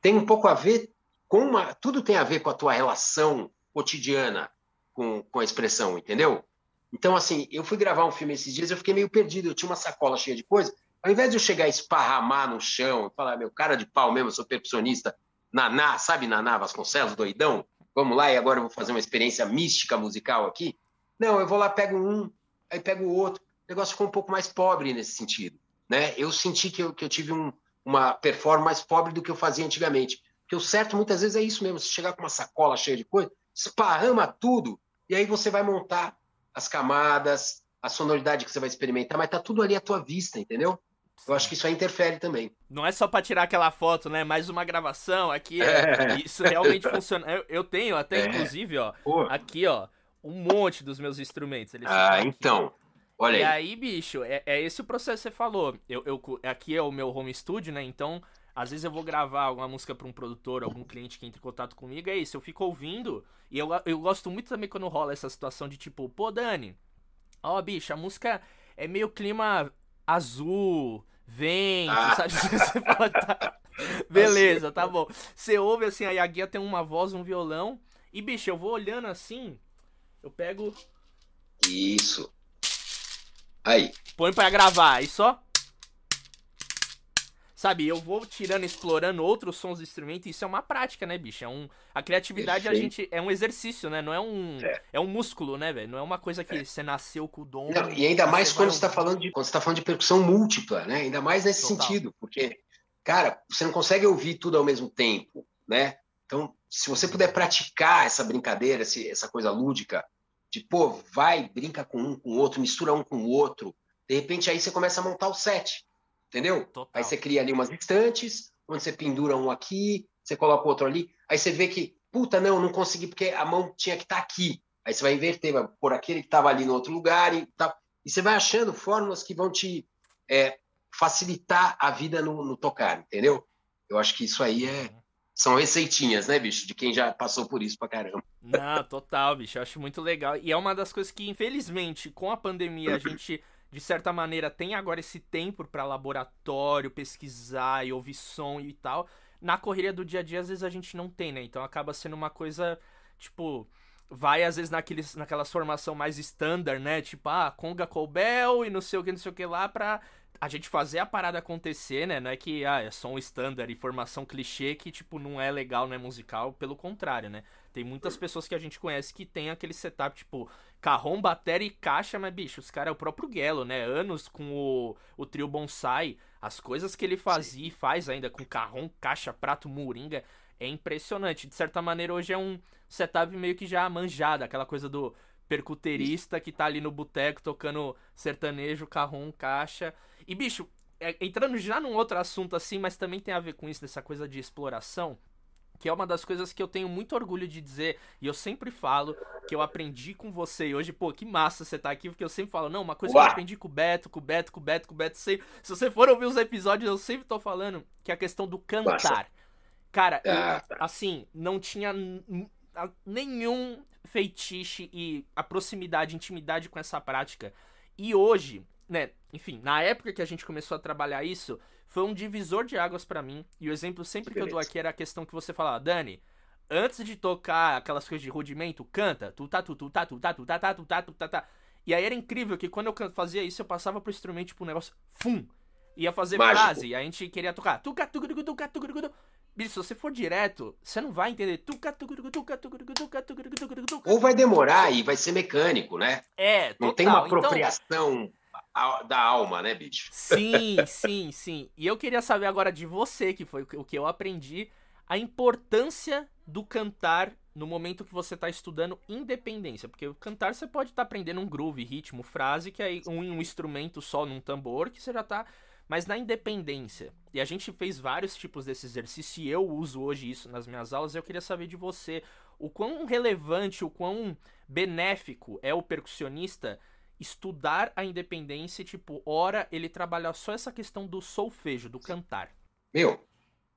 tem um pouco a ver com uma. Tudo tem a ver com a tua relação cotidiana com, com a expressão, entendeu? Então, assim, eu fui gravar um filme esses dias, eu fiquei meio perdido, eu tinha uma sacola cheia de coisa. Ao invés de eu chegar a esparramar no chão, falar, meu cara de pau mesmo, eu sou percussionista, Naná, sabe Naná Vasconcelos, doidão? Vamos lá e agora eu vou fazer uma experiência mística musical aqui. Não, eu vou lá, pego um, aí pego o outro. O negócio ficou um pouco mais pobre nesse sentido né? Eu senti que eu, que eu tive um, uma performance mais pobre do que eu fazia antigamente. Porque o certo muitas vezes é isso mesmo, você chegar com uma sacola cheia de coisa, esparrama tudo, e aí você vai montar as camadas, a sonoridade que você vai experimentar, mas tá tudo ali à tua vista, entendeu? Eu acho que isso aí interfere também. Não é só para tirar aquela foto, né? Mais uma gravação aqui. É... É, isso realmente funciona. Eu, eu, tenho até, é. inclusive, ó, Pô. aqui, ó, um monte dos meus instrumentos. Ah, então. Olha e aí. aí, bicho, é, é esse o processo que você falou. Eu, eu, aqui é o meu home studio, né? Então, às vezes eu vou gravar alguma música para um produtor, algum cliente que entra em contato comigo, é isso. Eu fico ouvindo. E eu, eu gosto muito também quando rola essa situação de tipo, pô, Dani, ó, bicho, a música é meio clima azul, vento, ah. sabe? [LAUGHS] Você fala, tá. [LAUGHS] Beleza, tá bom. Você ouve assim, aí a guia tem uma voz, um violão. E, bicho, eu vou olhando assim, eu pego. Isso. Aí. Põe pra gravar, e só. Sabe, eu vou tirando, explorando outros sons do instrumento, e isso é uma prática, né, bicho? É um, a criatividade Perfeito. a gente é um exercício, né? Não é um é, é um músculo, né, velho? Não é uma coisa que é. você nasceu com o dom. Não, e ainda mais quando você tá falando de quando você tá falando de percussão múltipla, né? Ainda mais nesse Total. sentido, porque cara, você não consegue ouvir tudo ao mesmo tempo, né? Então, se você puder praticar essa brincadeira, essa coisa lúdica, de, pô, vai, brinca com um, com o outro, mistura um com o outro. De repente, aí você começa a montar o set, entendeu? Total. Aí você cria ali umas estantes, onde você pendura um aqui, você coloca o outro ali. Aí você vê que, puta, não, não consegui porque a mão tinha que estar tá aqui. Aí você vai inverter, vai pôr aquele que estava ali no outro lugar e tal. E você vai achando fórmulas que vão te é, facilitar a vida no, no, tocar, entendeu? Eu acho que isso aí é, uhum são receitinhas, né, bicho? De quem já passou por isso pra caramba. Não, total, bicho. Eu acho muito legal. E é uma das coisas que, infelizmente, com a pandemia, a gente, de certa maneira, tem agora esse tempo para laboratório, pesquisar e ouvir som e tal. Na correria do dia a dia, às vezes a gente não tem, né? Então acaba sendo uma coisa, tipo vai às vezes naqueles, naquelas formação mais standard, né? Tipo, ah, conga colbel e não sei o que, não sei o que lá pra a gente fazer a parada acontecer, né? Não é que ah, é só um standard e formação clichê que, tipo, não é legal, não é musical. Pelo contrário, né? Tem muitas pessoas que a gente conhece que tem aquele setup, tipo, carrom, bateria e caixa, mas, bicho, os caras é o próprio Gelo, né? Anos com o, o trio Bonsai. As coisas que ele fazia e faz ainda com carrom, caixa, prato, moringa, é impressionante. De certa maneira, hoje é um setup meio que já manjado, aquela coisa do percuterista que tá ali no boteco tocando sertanejo, carrom, caixa. E, bicho, é, entrando já num outro assunto assim, mas também tem a ver com isso, dessa coisa de exploração, que é uma das coisas que eu tenho muito orgulho de dizer, e eu sempre falo que eu aprendi com você. E hoje, pô, que massa você tá aqui, porque eu sempre falo, não, uma coisa Uá. que eu aprendi com o Beto, com o Beto, com o Beto, com o Beto, sei, se você for ouvir os episódios, eu sempre tô falando que é a questão do cantar. Massa. Cara, eu, ah, tá. assim, não tinha nenhum feitiço e a proximidade, intimidade com essa prática. E hoje, né, enfim, na época que a gente começou a trabalhar isso, foi um divisor de águas para mim. E o exemplo sempre que, eu dou aqui era a questão que você falava, Dani, antes de tocar aquelas coisas de rudimento, canta, tu tá tu tu tá tu tá tu tá tu tá tu tá tá. E aí era incrível que quando eu fazia isso, eu passava pro instrumento tipo um negócio, fum, ia fazer Mágico. frase, e a gente queria tocar, tuca tuca tuca tuca tuca tuca Bicho, se você for direto, você não vai entender. Ou vai demorar e vai ser mecânico, né? É, total. Não tem uma apropriação então... da alma, né, bicho? Sim, [LAUGHS] sim, sim. E eu queria saber agora de você, que foi o que eu aprendi, a importância do cantar no momento que você está estudando independência. Porque cantar você pode estar tá aprendendo um groove, ritmo, frase, que é um, um instrumento só num tambor, que você já está mas na independência, e a gente fez vários tipos desse exercício, e eu uso hoje isso nas minhas aulas, eu queria saber de você o quão relevante, o quão benéfico é o percussionista estudar a independência, tipo, ora ele trabalhar só essa questão do solfejo, do cantar. Meu,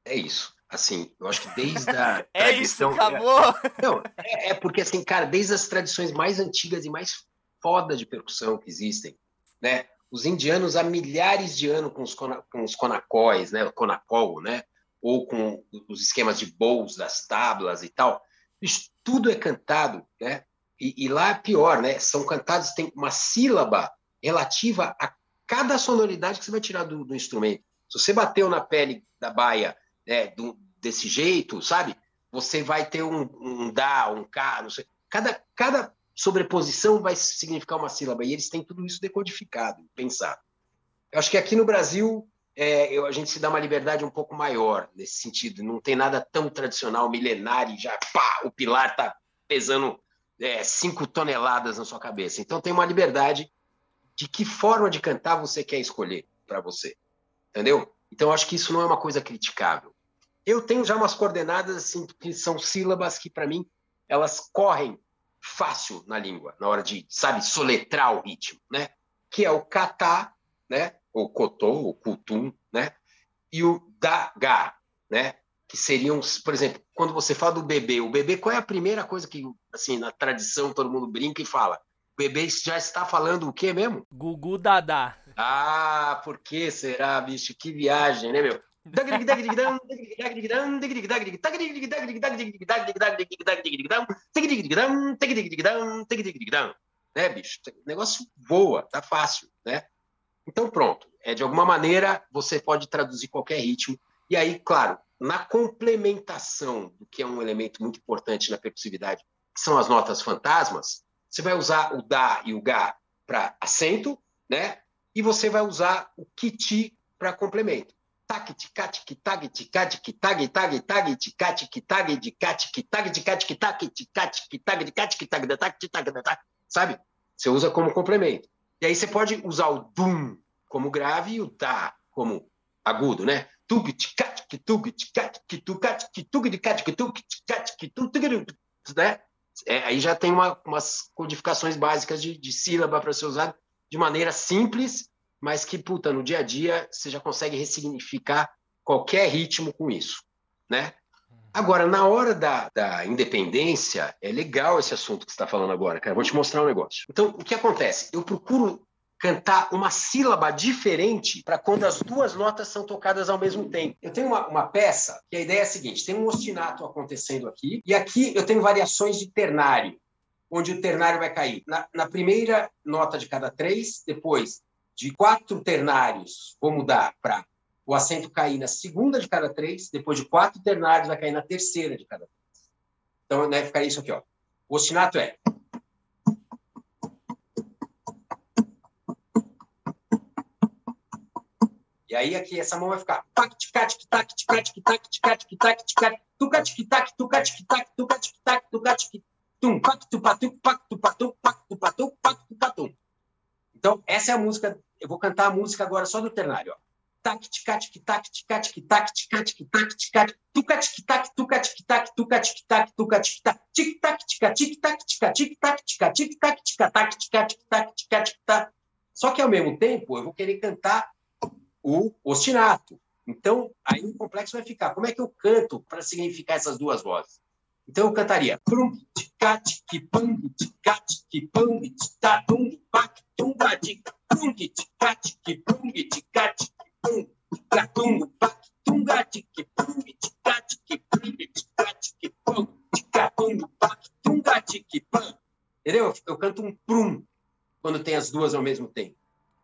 é isso. Assim, eu acho que desde a. [LAUGHS] é tradição... isso, acabou! Não, é, é, porque, assim, cara, desde as tradições mais antigas e mais fodas de percussão que existem, né? os indianos há milhares de anos com os, com os conacóis, né, conacol, né, ou com os esquemas de bowls das tábuas e tal, isso tudo é cantado, né? E, e, lá é pior, né? São cantados tem uma sílaba relativa a cada sonoridade que você vai tirar do, do instrumento. Se você bateu na pele da baia né, do, desse jeito, sabe? Você vai ter um, um dá, um cá, não sei. Cada, cada sobreposição vai significar uma sílaba, e eles têm tudo isso decodificado, pensado. Eu acho que aqui no Brasil é, a gente se dá uma liberdade um pouco maior nesse sentido, não tem nada tão tradicional, milenário, já pá, o pilar está pesando é, cinco toneladas na sua cabeça. Então tem uma liberdade de que forma de cantar você quer escolher para você, entendeu? Então acho que isso não é uma coisa criticável. Eu tenho já umas coordenadas assim que são sílabas que para mim elas correm fácil na língua, na hora de, sabe, soletrar o ritmo, né? Que é o catá, né? O cotô, o cutum, né? E o dagá, né? Que seriam, por exemplo, quando você fala do bebê, o bebê, qual é a primeira coisa que, assim, na tradição todo mundo brinca e fala? O bebê já está falando o quê mesmo? Gugu Dadá. Ah, por que será, bicho? Que viagem, né, meu? né, bicho? O negócio voa, tá fácil, né? Então, pronto. É, de alguma maneira, você pode traduzir qualquer ritmo. E aí, claro, na complementação do que é um elemento muito importante na percussividade, que são as notas fantasmas, você vai usar o dá e o gá para acento, né? E você vai usar o kiti para complemento tag ticate tag ticate tag tag tag ticate tag de cat tag de cat tag ticate tag de cat tag da tag tag da tag sabe você usa como complemento e aí você pode usar o dum como grave e o da como agudo né né é, aí já tem uma, umas codificações básicas de, de sílaba para ser usado de maneira simples mas que, puta, no dia a dia você já consegue ressignificar qualquer ritmo com isso, né? Agora, na hora da, da independência, é legal esse assunto que você está falando agora, cara. Vou te mostrar um negócio. Então, o que acontece? Eu procuro cantar uma sílaba diferente para quando as duas notas são tocadas ao mesmo tempo. Eu tenho uma, uma, peça que a ideia é a seguinte: tem um ostinato acontecendo aqui, e aqui eu tenho variações de ternário, onde o ternário vai cair na, na primeira nota de cada três, depois de quatro ternários, vou mudar para o acento cair na segunda de cada três, depois de quatro ternários vai cair na terceira de cada três. Então, né, ficaria isso aqui, ó. O ostinato é E aí aqui essa mão vai ficar tac tac tac tac tac tac tac tac tuca tic tac tuca tic tac tuca tic tac tuca tic tum pac tu patu pac tu patu pac tu patu pac tu patu. Então essa é a música, eu vou cantar a música agora só do ternário, ó. Tac tic tac tac tic tac tac tic tac tac tic tac tuca tic tac tuca tic tac tuca tic tac tuca tic tac tic tac tic tic tac tic tic tac tic tic tac tic tac tic tac tic tac tic tac só que ao mesmo tempo eu vou querer cantar o ostinato. Então, aí o complexo vai ficar. Como é que eu canto para significar essas duas vozes? Então, eu cantaria. Entendeu? Eu canto um prum quando tem as duas ao mesmo tempo.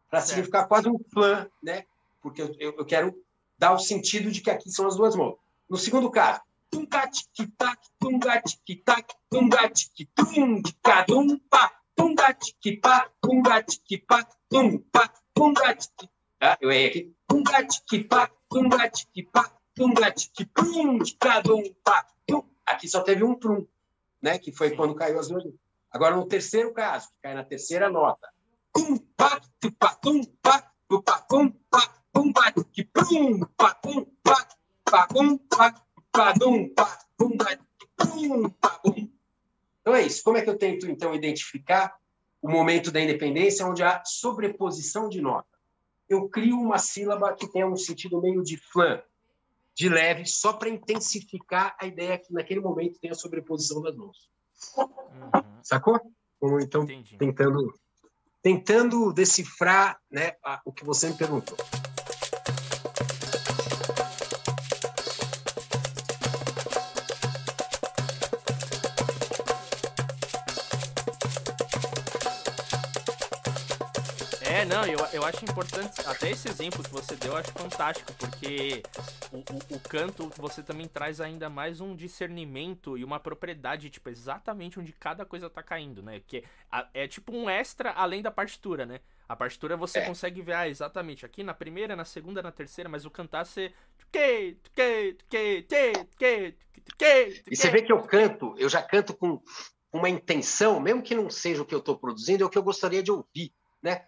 Para significar quase um flan, né? porque eu, eu quero dar o sentido de que aqui são as duas mãos. No segundo caso, tunga tiki tac, tunga tiki tac, tunga tiki tum, cadum pa, tunga tiki pa, tunga tiki pa, tum pa, tunga tiki. Tá? Eu errei aqui. Tunga tiki pa, tunga tiki pa, tunga tiki pum, cadum pa. Aqui só teve um trum, né? Que foi quando caiu as duas. Agora no terceiro caso, que cai na terceira nota. Tum pa, tu pa, tum pa, tu pa, tum pa, pum, pá, pum, pá, pá, pum, pá, pá, dum, pá, pum, pá, pum, pá, pum. Então é isso. Como é que eu tento, então, identificar o momento da independência onde há sobreposição de nota? Eu crio uma sílaba que tenha um sentido meio de flan, de leve, só para intensificar a ideia que naquele momento tem a sobreposição das mãos. Uhum. Sacou? Como então, Entendi. tentando tentando decifrar né, o que você me perguntou. Não, eu, eu acho importante, até esse exemplo que você deu, eu acho fantástico, porque o, o, o, canto você também traz ainda mais um discernimento e uma propriedade, tipo, exatamente onde cada coisa tá caindo, né? Que é, é tipo um extra além da partitura, né? A partitura você é. consegue ver, ah, exatamente, aqui na primeira, na segunda, na terceira, mas o cantar você. E você vê que eu canto, eu já canto com uma intenção, mesmo que não seja o que eu estou produzindo, é o que eu gostaria de ouvir né?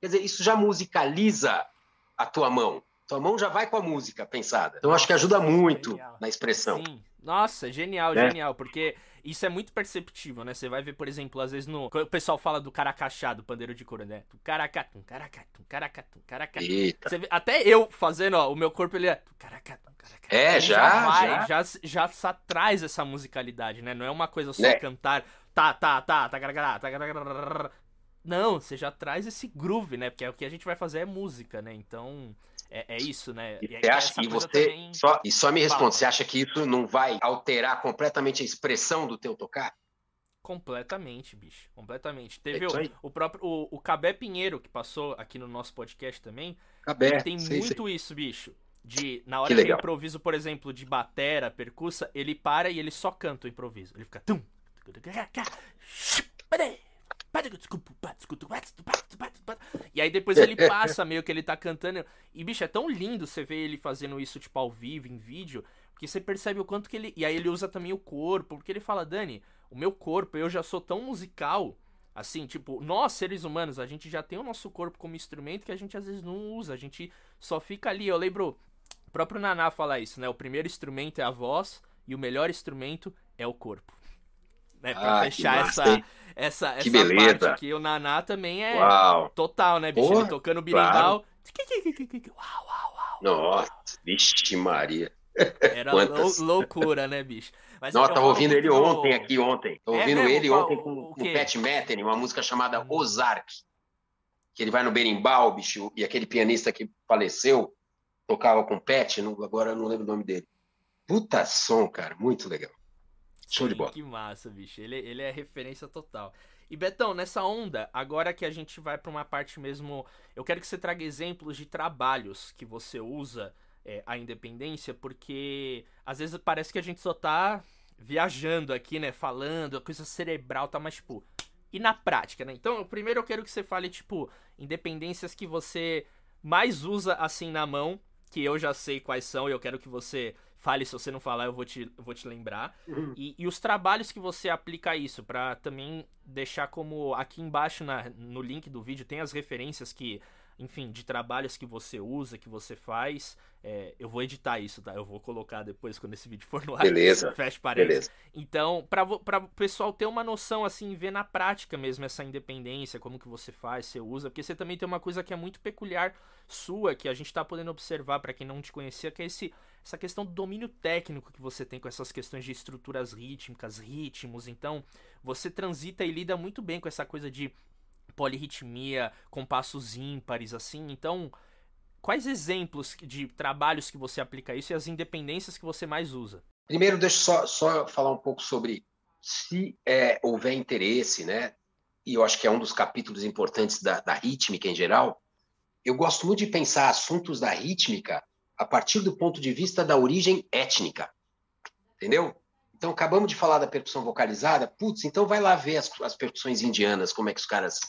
Quer dizer, isso já musicaliza a tua mão. Tua mão já vai com a música pensada. Então, acho que ajuda muito genial. na expressão. Sim. Nossa, genial, né? genial. Porque isso é muito perceptível, né? Você vai ver, por exemplo, às vezes no. O pessoal fala do caracachá, do pandeiro de couro, né? Tu caracatum, caracatum, caracatum, caracatum. Vê, até eu fazendo, ó, o meu corpo ele é. Caracatum, caracatum. É, já, já, vai, já. Já, já, traz essa musicalidade, né? Não é uma coisa só né? cantar tá, tá, tá, tá, tá, tá, Não, você já traz esse groove, né? Porque é o que a gente vai fazer é música, né? Então, é, é isso, né? E, você acha, e você também... só, e só me responde, você acha que isso não vai alterar completamente a expressão do teu tocar? Completamente, bicho. Completamente. Teve é o, o, próprio. O, o Cabé Pinheiro, que passou aqui no nosso podcast também. Cabé. tem sei, muito sei. isso, bicho. De, na hora que, que improviso, por exemplo, de batera, percussa, ele para e ele só canta o improviso. Ele fica. Tum, e aí depois ele passa meio que ele tá cantando. E, bicho, é tão lindo você ver ele fazendo isso, tipo, ao vivo, em vídeo. Porque você percebe o quanto que ele. E aí ele usa também o corpo. Porque ele fala, Dani, o meu corpo, eu já sou tão musical. Assim, tipo, nós seres humanos, a gente já tem o nosso corpo como instrumento que a gente às vezes não usa. A gente só fica ali. Eu lembro, o próprio Naná fala isso, né? O primeiro instrumento é a voz e o melhor instrumento é o corpo né? Pra ah, fechar massa, essa, essa, essa beleza. parte aqui. O Naná também é Uau. total, né, bicho? Porra, Ele tocando birimbau. Claro. Uau, uau, uau. Nossa, vixe Maria. Era lou loucura, né, bicho? Mas Nossa, tava ouvindo ele ontem aqui, ontem. Tô é ouvindo mesmo? ele Qual, ontem com o, o Pat Metheny, uma música chamada hum. Ozark. Que ele vai no berimbau, bicho, e aquele pianista que faleceu tocava com o Pat, não, agora eu não lembro o nome dele. Puta som, cara, muito legal. Show de bola. Que massa, bicho. Ele, ele é referência total. E Betão, nessa onda, agora que a gente vai para uma parte mesmo, eu quero que você traga exemplos de trabalhos que você usa é, a independência, porque às vezes parece que a gente só tá viajando aqui, né, falando, a coisa cerebral tá mais tipo e na prática, né? Então, primeiro eu quero que você fale tipo independências que você mais usa assim na mão, que eu já sei quais são e eu quero que você fale, se você não falar, eu vou te, eu vou te lembrar. Uhum. E, e, os trabalhos que você aplica isso, para também deixar como aqui embaixo na, no link do vídeo tem as referências que enfim, de trabalhos que você usa, que você faz. É, eu vou editar isso, tá? Eu vou colocar depois quando esse vídeo for no ar. Beleza. [LAUGHS] Feche parênteses. Então, para o pessoal ter uma noção, assim, ver na prática mesmo essa independência, como que você faz, você usa, porque você também tem uma coisa que é muito peculiar sua, que a gente tá podendo observar, para quem não te conhecia, que é esse, essa questão do domínio técnico que você tem com essas questões de estruturas rítmicas, ritmos. Então, você transita e lida muito bem com essa coisa de polirritmia, compassos ímpares, assim. Então, quais exemplos de trabalhos que você aplica isso e as independências que você mais usa? Primeiro, deixa só, só falar um pouco sobre se é, houver interesse, né? E eu acho que é um dos capítulos importantes da, da rítmica em geral. Eu gosto muito de pensar assuntos da rítmica a partir do ponto de vista da origem étnica. Entendeu? Então, acabamos de falar da percussão vocalizada. Putz, então vai lá ver as, as percussões indianas, como é que os caras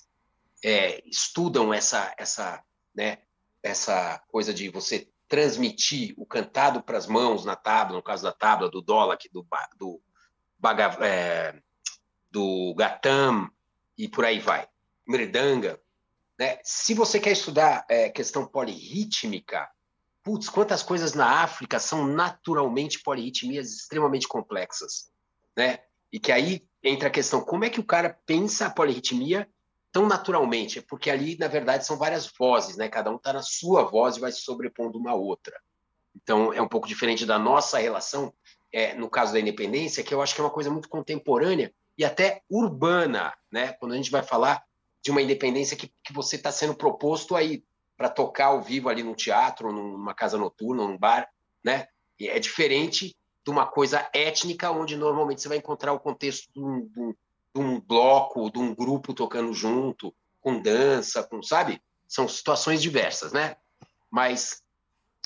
é, estudam essa, essa, né, essa coisa de você transmitir o cantado para as mãos na tábua, no caso da tábua, do dólar, do, do, baga, é, do gatam e por aí vai, mridanga. Né? Se você quer estudar é, questão polirrítmica, putz, quantas coisas na África são naturalmente polirritmias extremamente complexas, né? E que aí entra a questão, como é que o cara pensa a polirritmia tão naturalmente, é porque ali, na verdade, são várias vozes, né? Cada um está na sua voz e vai se sobrepondo uma outra. Então, é um pouco diferente da nossa relação, é, no caso da independência, que eu acho que é uma coisa muito contemporânea e até urbana, né? Quando a gente vai falar de uma independência que, que você está sendo proposto aí para tocar ao vivo ali no teatro, numa casa noturna, num bar, né? E é diferente de uma coisa étnica, onde normalmente você vai encontrar o contexto de um, de um, de um bloco, de um grupo tocando junto, com dança, com, sabe? São situações diversas, né? Mas,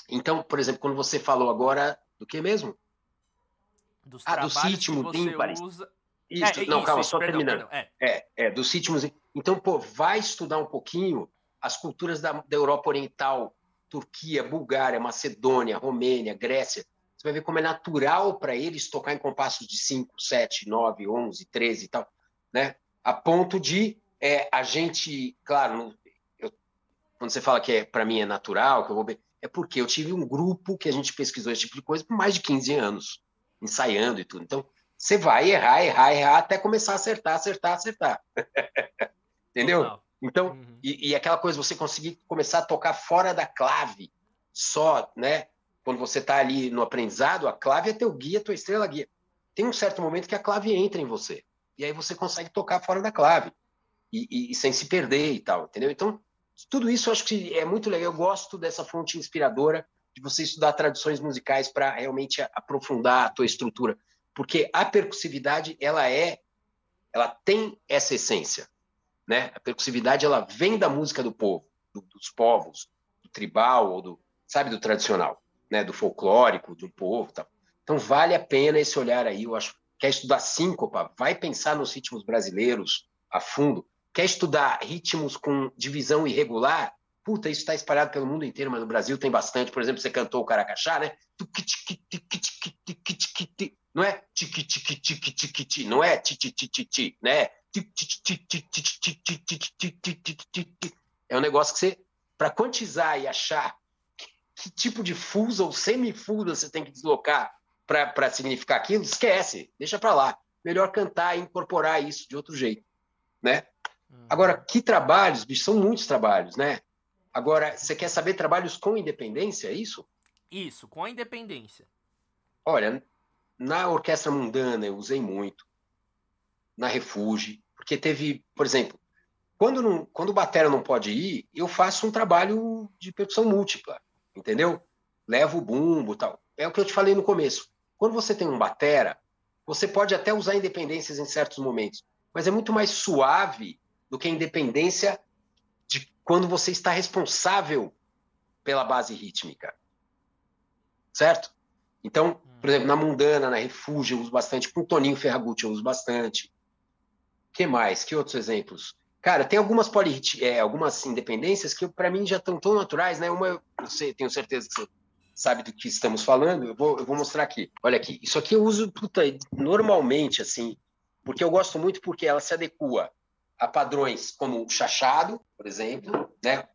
então, por exemplo, quando você falou agora do que mesmo? Dos ah, dos ritmos ímpares. Usa... Isso, é, não, isso, calma, isso, só perdão, terminando. Perdão, é. é, é, dos ritmos. Então, pô, vai estudar um pouquinho as culturas da, da Europa Oriental, Turquia, Bulgária, Macedônia, Romênia, Grécia. Você vai ver como é natural para eles tocar em compassos de 5, 7, 9, 11, 13 e tal né? A ponto de é, a gente, claro, eu, quando você fala que é, para mim é natural, que eu vou ver, é porque eu tive um grupo que a gente pesquisou esse tipo de coisa por mais de 15 anos, ensaiando e tudo. Então, você vai errar, errar, errar, até começar a acertar, acertar, acertar. [LAUGHS] Entendeu? Total. Então, uhum. e, e, aquela coisa, você conseguir começar a tocar fora da clave, só, né? Quando você está ali no aprendizado, a clave é teu guia, tua estrela guia. Tem um certo momento que a clave entra em você e aí você consegue tocar fora da clave e, e, e, sem se perder e tal, entendeu? Então, tudo isso eu acho que é muito legal. Eu gosto dessa fonte inspiradora de você estudar tradições musicais para realmente aprofundar a tua estrutura, porque a percussividade ela é, ela tem essa essência, né? A percussividade ela vem da música do povo, do, dos povos, do tribal ou do, sabe, do tradicional, né? Do folclórico, do povo, tal. Então vale a pena esse olhar aí, eu acho Quer estudar síncopa? Vai pensar nos ritmos brasileiros a fundo. Quer estudar ritmos com divisão irregular? Puta, isso está espalhado pelo mundo inteiro, mas no Brasil tem bastante. Por exemplo, você cantou o Caracachá, né? Não é não é né? É um negócio que você para quantizar e achar que tipo de fusa ou semifusa você tem que deslocar para significar aquilo, esquece, deixa para lá. Melhor cantar e incorporar isso de outro jeito, né? Uhum. Agora, que trabalhos, bicho, são muitos trabalhos, né? Agora, você quer saber trabalhos com independência, é isso? Isso, com a independência. Olha, na Orquestra Mundana eu usei muito, na Refúgio, porque teve, por exemplo, quando, não, quando o batera não pode ir, eu faço um trabalho de percussão múltipla, entendeu? Levo o bumbo tal. É o que eu te falei no começo. Quando você tem um batera, você pode até usar independências em certos momentos, mas é muito mais suave do que a independência de quando você está responsável pela base rítmica. Certo? Então, por exemplo, na Mundana, na Refúgio, eu uso bastante. Com Toninho Ferragutti, eu uso bastante. Que mais? Que outros exemplos? Cara, tem algumas poly, é, algumas independências que para mim já estão tão naturais, né? Uma, eu sei, tenho certeza que você sabe do que estamos falando. Eu vou, eu vou mostrar aqui. Olha aqui. Isso aqui eu uso puta, normalmente, assim, porque eu gosto muito porque ela se adequa a padrões como o chachado, por exemplo, né?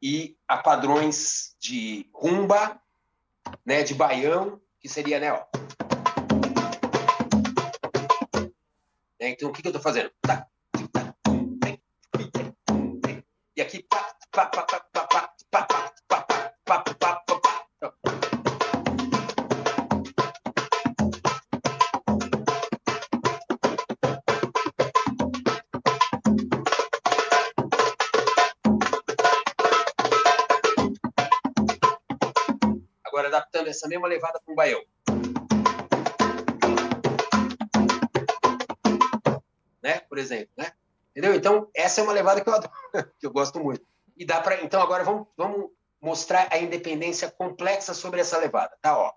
E a padrões de rumba, né? De baião, que seria, né? Ó. Né, então, o que, que eu estou fazendo? Tá, e aqui. Pá, pá, pá, pá, pá, pá, pá, pá, pá, pá, pá, pá, Agora adaptando essa mesma levada para um baião. Por exemplo, né? Entendeu? Então, essa é uma levada que eu, adoro, [LAUGHS] que eu gosto muito. E dá para. Então, agora vamos, vamos mostrar a independência complexa sobre essa levada. Tá, ó.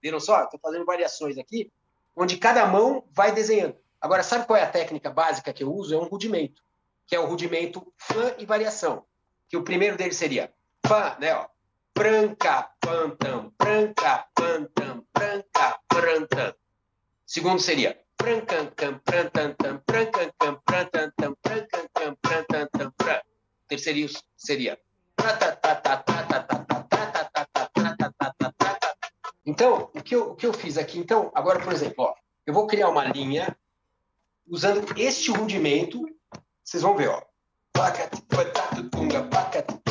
Viram só? Estou fazendo variações aqui onde cada mão vai desenhando. Agora, sabe qual é a técnica básica que eu uso? É um rudimento, que é o rudimento Fã e variação. Que o primeiro dele seria Fã, né? Ó, branca, pantam, branca, pantam, branca, prantam. Segundo seria prancancam, prantantam, prancancam, prantantam, prancancam, prantantam, pran. Terceiro seria então, o que, eu, o que eu fiz aqui? Então, agora, por exemplo, ó, eu vou criar uma linha usando este rudimento. Vocês vão ver, ó. só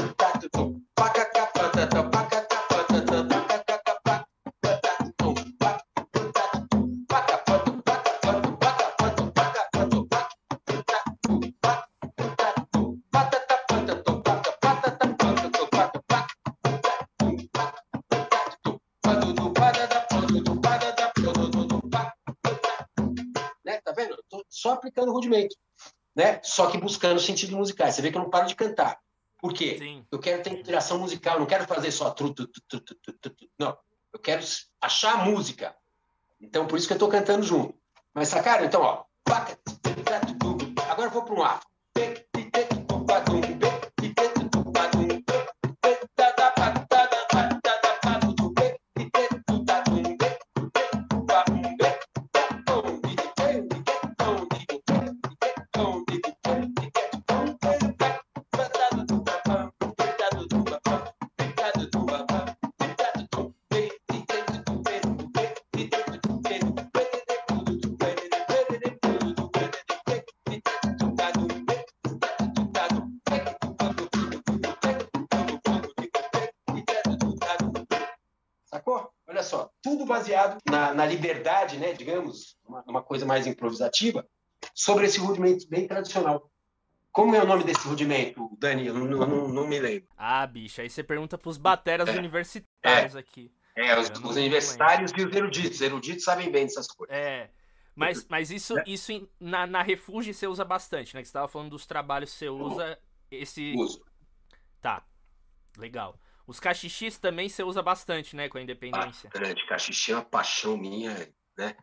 aplicando rudimento, né? Só que buscando sentidos musicais. Você vê que eu não paro de cantar. Por quê? Sim. Eu quero ter interação musical, não quero fazer só tru, tru, tru, tru, não. Eu quero achar a música. Então, por isso que eu estou cantando junto. Mas sacaram? Então, ó. Agora eu vou para um A. né, digamos, uma, uma, coisa mais improvisativa, sobre esse rudimento bem tradicional. Como é o nome desse rudimento, Dani? Eu não, não, não me lembro. Ah, bicho, aí você pergunta para os bateras é. universitários é. aqui. É, os, os universitários e os eruditos. Os eruditos sabem bem dessas coisas. É. Mas, mas isso, é. isso na, na Refúgio você usa bastante, né? Que você estava falando dos trabalhos que você usa esse. Uso. Tá. Legal. Os cachixis também você usa bastante, né, com a independência. Bastante. Cachixi é uma paixão minha, né?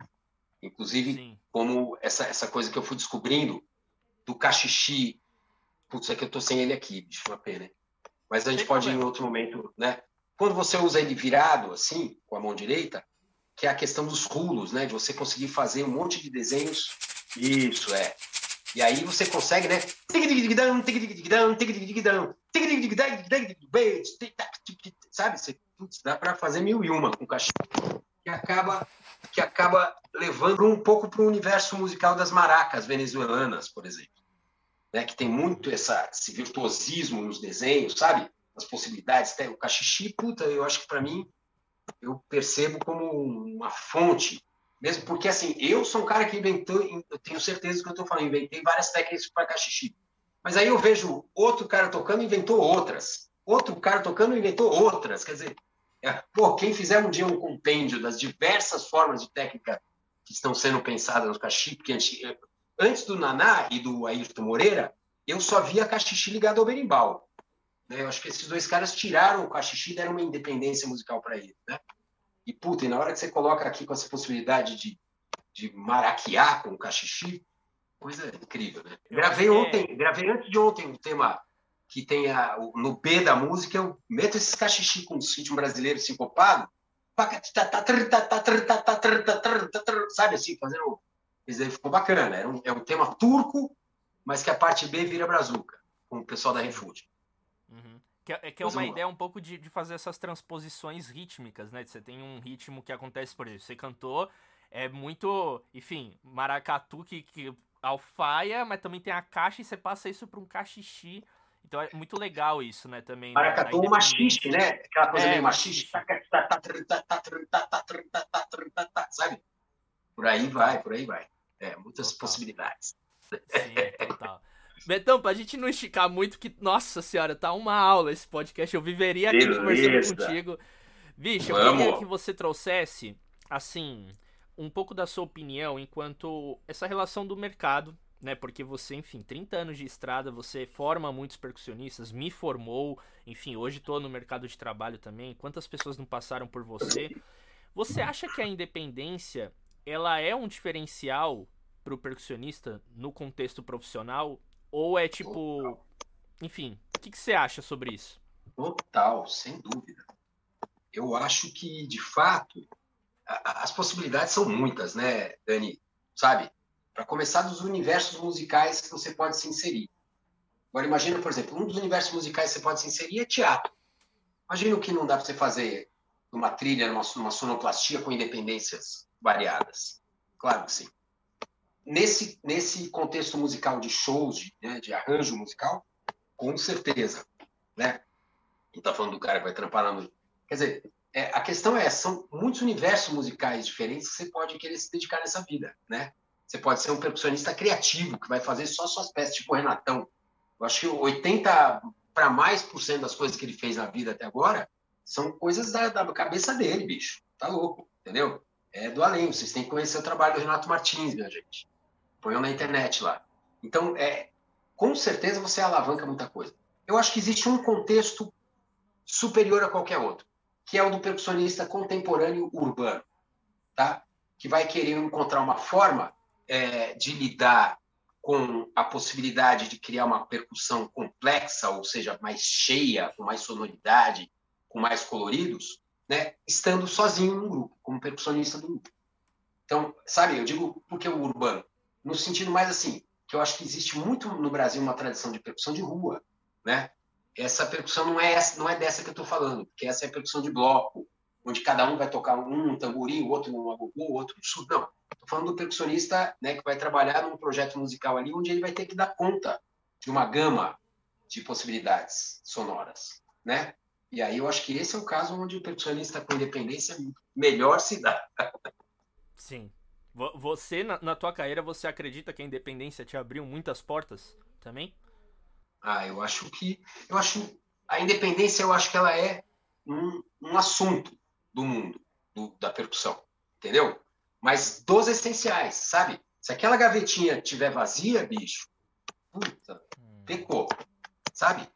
Inclusive, Sim. como essa, essa coisa que eu fui descobrindo do cachixi. Putz, é que eu tô sem ele aqui, bicho, uma pena. Mas a gente Tem pode problema. em outro momento, né? Quando você usa ele virado, assim, com a mão direita, que é a questão dos rulos, né? De você conseguir fazer um monte de desenhos. Isso, é. E aí você consegue, né? Sabe? Você, putz, dá para fazer mil e uma com cachorro. Que acaba, que acaba levando um pouco para o universo musical das maracas venezuelanas, por exemplo. Né? Que tem muito essa, esse virtuosismo nos desenhos, sabe? As possibilidades. O cachixi, puta, eu acho que para mim, eu percebo como uma fonte Mesmo porque, assim, eu sou um cara que inventou, eu tenho certeza que eu estou falando, inventei várias técnicas para cachixi. Mas aí eu vejo outro cara tocando inventou outras. Outro cara tocando inventou outras. Quer dizer, pô, quem fizer um dia um compêndio das diversas formas de técnica que estão sendo pensadas no cachixi, porque antes, do Naná e do Ayrton Moreira, eu só via cachixi ligado ao berimbau. Né? Eu acho que esses dois caras tiraram o cachixi e deram uma independência musical para ele. Né? E, puta, e na hora que você coloca aqui com essa possibilidade de, de maraquear com o cachixi, coisa incrível, né? Gravei ontem, gravei antes de ontem um tema que tem a, no B da música, eu meto esses cachixi com o sítio brasileiro sincopado, sabe assim, fazendo. Isso aí ficou bacana. É um, é um tema turco, mas que a parte B vira brazuca, com o pessoal da Refúgio. Uhum. Que, é, que é uma ideia um pouco de, de fazer essas transposições rítmicas, né? Você tem um ritmo que acontece, por exemplo, você cantou, é muito, enfim, maracatu que, que alfaia, mas também tem a caixa e você passa isso para um cachixi. Então é muito legal isso, né, também. Maracatu né, machixe, né? Aquela coisa é, meio machixe. Sabe? Por aí vai, por aí vai. É, muitas possibilidades. Sim, total. Betão, pra gente não esticar muito, que, nossa senhora, tá uma aula esse podcast. Eu viveria aqui conversando contigo. Bicho, eu queria que você trouxesse, assim, um pouco da sua opinião enquanto essa relação do mercado, né? Porque você, enfim, 30 anos de estrada, você forma muitos percussionistas, me formou, enfim, hoje estou no mercado de trabalho também. Quantas pessoas não passaram por você? Você acha que a independência ela é um diferencial para o percussionista no contexto profissional ou é tipo, enfim, o que, que você acha sobre isso? Total, sem dúvida. Eu acho que de fato as possibilidades são muitas, né, Dani? Sabe? Para começar, dos universos musicais que você pode se inserir. Agora, imagina, por exemplo, um dos universos musicais que você pode se inserir é teatro. Imagina o que não dá para você fazer numa trilha, numa, numa sonoplastia com independências variadas. Claro que sim. Nesse, nesse contexto musical de shows, de, né, de arranjo musical, com certeza. Né? E tá falando do cara que vai trampar na noite. Quer dizer, é, a questão é, são muitos universos musicais diferentes que você pode querer se dedicar nessa vida, né? Você pode ser um percussionista criativo, que vai fazer só suas peças, tipo o Renatão. Eu acho que 80 para mais por cento das coisas que ele fez na vida até agora são coisas da, da cabeça dele, bicho. Tá louco, entendeu? É do além. Vocês têm que conhecer o trabalho do Renato Martins, minha gente. Põe na internet lá. Então, é, com certeza você alavanca muita coisa. Eu acho que existe um contexto superior a qualquer outro que é o do percussionista contemporâneo urbano, tá? que vai querer encontrar uma forma é, de lidar com a possibilidade de criar uma percussão complexa, ou seja, mais cheia, com mais sonoridade, com mais coloridos, né? estando sozinho num grupo, como percussionista do grupo. Então, sabe, eu digo porque o urbano, no sentido mais assim, que eu acho que existe muito no Brasil uma tradição de percussão de rua, né? essa percussão não é, essa, não é dessa que eu estou falando, porque essa é a percussão de bloco, onde cada um vai tocar um, um tamborim, o outro um agogô, o outro um surdo. Não, estou falando do percussionista né, que vai trabalhar num projeto musical ali, onde ele vai ter que dar conta de uma gama de possibilidades sonoras, né? E aí eu acho que esse é o caso onde o percussionista com independência melhor se dá. Sim. Você, na, na tua carreira, você acredita que a independência te abriu muitas portas também? Ah, eu acho que eu acho a independência eu acho que ela é um, um assunto do mundo do, da percussão, entendeu? Mas dos essenciais, sabe? Se aquela gavetinha tiver vazia, bicho, puta, hum. pecou, sabe?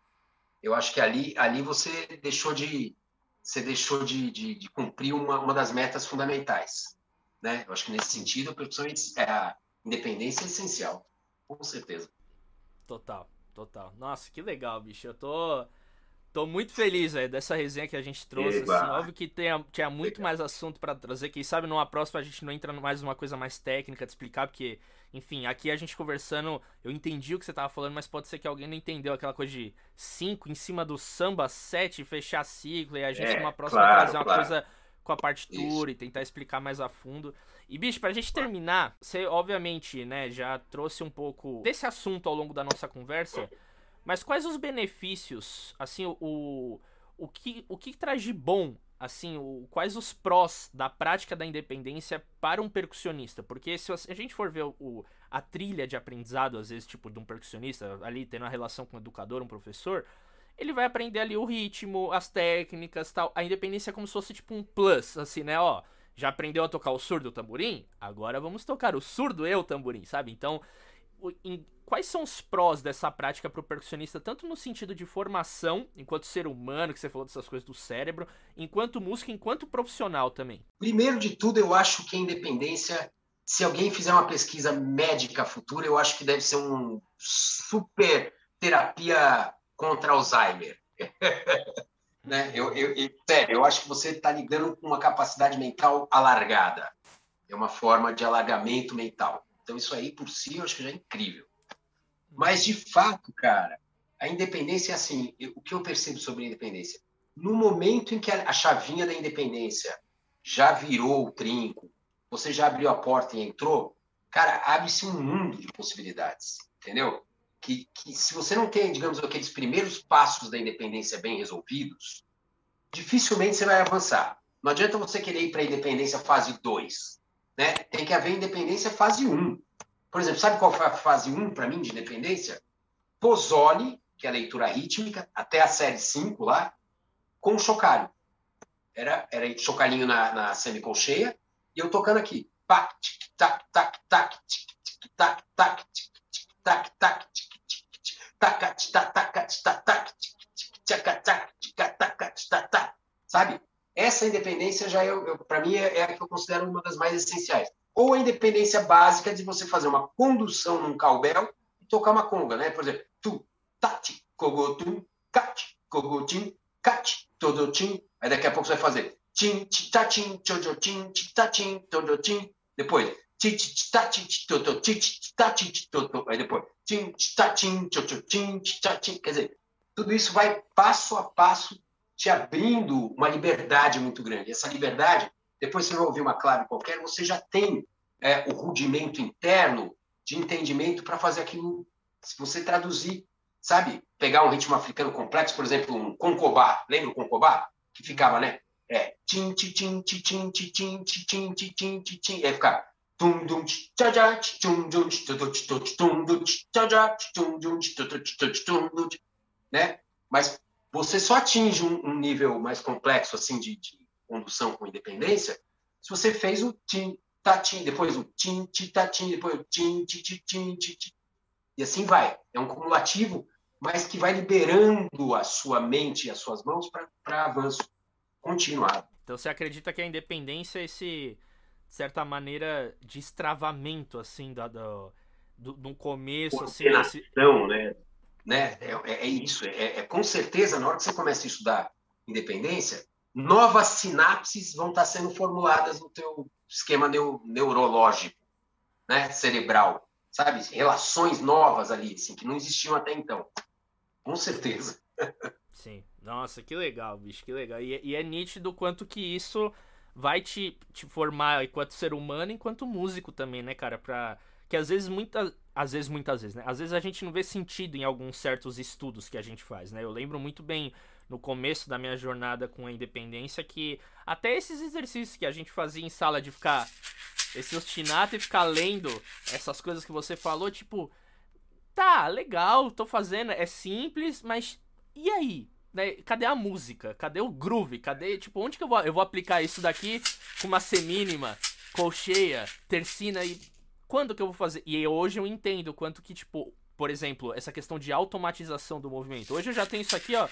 Eu acho que ali ali você deixou de você deixou de, de, de cumprir uma, uma das metas fundamentais, né? Eu acho que nesse sentido a percussão é a independência é essencial, com certeza. Total. Total. Nossa, que legal, bicho. Eu tô. Tô muito feliz, velho, dessa resenha que a gente trouxe. Assim, óbvio que tenha, tinha muito legal. mais assunto para trazer. Quem sabe numa próxima a gente não entra mais numa coisa mais técnica de explicar, porque, enfim, aqui a gente conversando, eu entendi o que você tava falando, mas pode ser que alguém não entendeu aquela coisa de 5 em cima do samba, 7, fechar ciclo, e a gente é, numa próxima claro, trazer uma claro. coisa com a partitura Isso. e tentar explicar mais a fundo. E, bicho, pra gente terminar, você obviamente, né, já trouxe um pouco desse assunto ao longo da nossa conversa, mas quais os benefícios, assim, o, o que, o que traz de bom, assim, o, quais os prós da prática da independência para um percussionista? Porque se a gente for ver o, a trilha de aprendizado, às vezes, tipo, de um percussionista, ali tendo a relação com um educador, um professor, ele vai aprender ali o ritmo, as técnicas tal. A independência é como se fosse tipo um plus, assim, né? Ó, já aprendeu a tocar o surdo o tamborim? Agora vamos tocar o surdo e o tamborim, sabe? Então, em, quais são os prós dessa prática para o percussionista, tanto no sentido de formação, enquanto ser humano, que você falou dessas coisas do cérebro, enquanto música, enquanto profissional também? Primeiro de tudo, eu acho que a independência, se alguém fizer uma pesquisa médica futura, eu acho que deve ser um super terapia contra Alzheimer. [LAUGHS] né? eu, eu, eu, sério, eu acho que você está lidando com uma capacidade mental alargada. É uma forma de alargamento mental. Então, isso aí por si eu acho que já é incrível. Mas, de fato, cara, a independência é assim: eu, o que eu percebo sobre a independência? No momento em que a, a chavinha da independência já virou o trinco, você já abriu a porta e entrou, cara, abre-se um mundo de possibilidades, entendeu? Que, que se você não tem, digamos, aqueles primeiros passos da independência bem resolvidos, dificilmente você vai avançar. Não adianta você querer ir para a independência fase 2. Né? Tem que haver independência fase 1. Por exemplo, sabe qual foi a fase 1 para mim de independência? Pozzoli, que é a leitura rítmica, até a série 5 lá, com chocalho. Era, era chocalhinho na, na semicolcheia, e eu tocando aqui. Tac, tac, tac, tac, tac, tac, tac, tac, Sabe? Essa independência já é, para mim é, é a que eu considero uma das mais essenciais. Ou a independência básica de você fazer uma condução num cowbell e tocar uma conga, né? Por exemplo, tu, tati, kogotum, kat, kogotim, kat, todotim. Aí daqui a pouco você vai fazer tim, titatim, chojotim, titatim, todotim. Depois, Aí depois. Quer dizer, tudo isso vai passo a passo te abrindo uma liberdade muito grande. Essa liberdade, depois você vai ouvir uma clave qualquer, você já tem é, o rudimento interno de entendimento para fazer aquilo. Se você traduzir, sabe? Pegar um ritmo africano complexo, por exemplo, um concobá. Lembra o concobá? Que ficava, né? É. Tim, tim, tim, tim, tim, tim, tim, tim, tim, tim. Aí fica. Tum, dum, tchaja, tum, dum, tum, dum, tchaja, tum, dum, tum, né? Mas você só atinge um, um nível mais complexo assim de, de, condução com independência se você fez o tim tatim depois o tim ti tatim depois o tim ti ti tim ti, ti. e assim vai. É um cumulativo mas que vai liberando a sua mente e as suas mãos para avanço continuado. Então você acredita que a independência é esse de certa maneira de extravamento assim da do, do, do começo assim esse... né né? É, é, isso. É, é, com certeza, na hora que você começa a estudar independência, novas sinapses vão estar sendo formuladas no teu esquema neu, neurológico, né? Cerebral, sabe? Relações novas ali, assim, que não existiam até então. Com certeza. Sim. Nossa, que legal, bicho, que legal. E, e é nítido quanto que isso vai te, te formar enquanto ser humano, enquanto músico também, né, cara? Pra que às vezes muitas às vezes muitas vezes, né? Às vezes a gente não vê sentido em alguns certos estudos que a gente faz, né? Eu lembro muito bem no começo da minha jornada com a independência que até esses exercícios que a gente fazia em sala de ficar esse ostinato e ficar lendo essas coisas que você falou, tipo, tá, legal, tô fazendo, é simples, mas e aí? Né? Cadê a música? Cadê o groove? Cadê, tipo, onde que eu vou, eu vou aplicar isso daqui com uma semínima, colcheia, tercina e quando que eu vou fazer? E hoje eu entendo quanto que, tipo, por exemplo, essa questão de automatização do movimento. Hoje eu já tenho isso aqui, ó.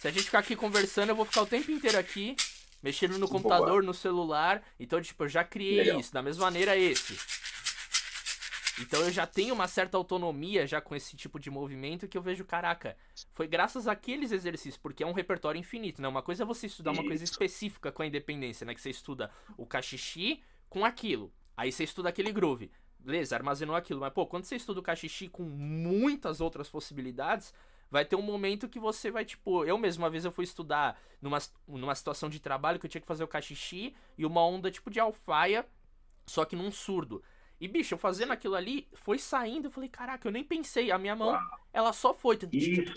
Se a gente ficar aqui conversando, eu vou ficar o tempo inteiro aqui, mexendo no computador, no celular. Então, tipo, eu já criei Legal. isso. Da mesma maneira, esse. Então eu já tenho uma certa autonomia já com esse tipo de movimento que eu vejo, caraca, foi graças àqueles exercícios, porque é um repertório infinito, né? Uma coisa é você estudar uma coisa específica com a independência, né? Que você estuda o cachixi com aquilo. Aí você estuda aquele groove beleza, armazenou aquilo. Mas, pô, quando você estuda o cachixi com muitas outras possibilidades, vai ter um momento que você vai, tipo, eu mesmo, uma vez eu fui estudar numa, numa situação de trabalho que eu tinha que fazer o cachixi e uma onda tipo de alfaia, só que num surdo. E, bicho, eu fazendo aquilo ali, foi saindo, eu falei, caraca, eu nem pensei, a minha mão, ela só foi. Isso.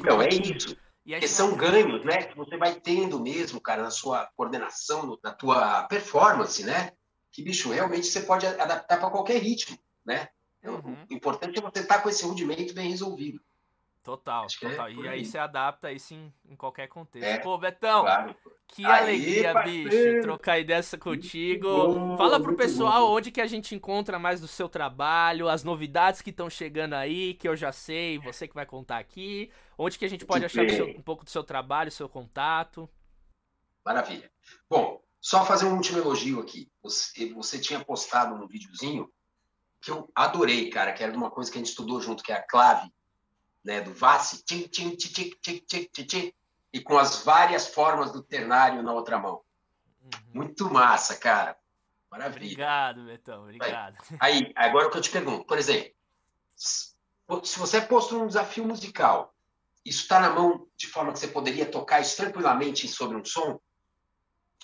Então, é isso. Porque são ganhos, né? Que você vai tendo mesmo, cara, na sua coordenação, na tua performance, né? Que, bicho, realmente você pode adaptar para qualquer ritmo, né? Uhum. O importante é você estar tá com esse rudimento bem resolvido. Total, é total. É e aí você adapta isso em, em qualquer contexto. É, Pô, Betão, claro. que aí, alegria, parceiro. bicho, trocar ideia contigo. Bom, Fala pro pessoal bom. onde que a gente encontra mais do seu trabalho, as novidades que estão chegando aí, que eu já sei, você que vai contar aqui. Onde que a gente pode achar seu, um pouco do seu trabalho, seu contato. Maravilha. Bom, só fazer um último elogio aqui. Você, você tinha postado um videozinho que eu adorei, cara, que era de uma coisa que a gente estudou junto, que é a clave né, do Vassi, tchim, tchim, tchim, tchim, tchim, tchim, tchim, e com as várias formas do ternário na outra mão. Uhum. Muito massa, cara. Maravilha. Obrigado, Betão, obrigado. Aí, agora o que eu te pergunto, por exemplo, se você é posto num desafio musical, isso está na mão de forma que você poderia tocar isso tranquilamente sobre um som,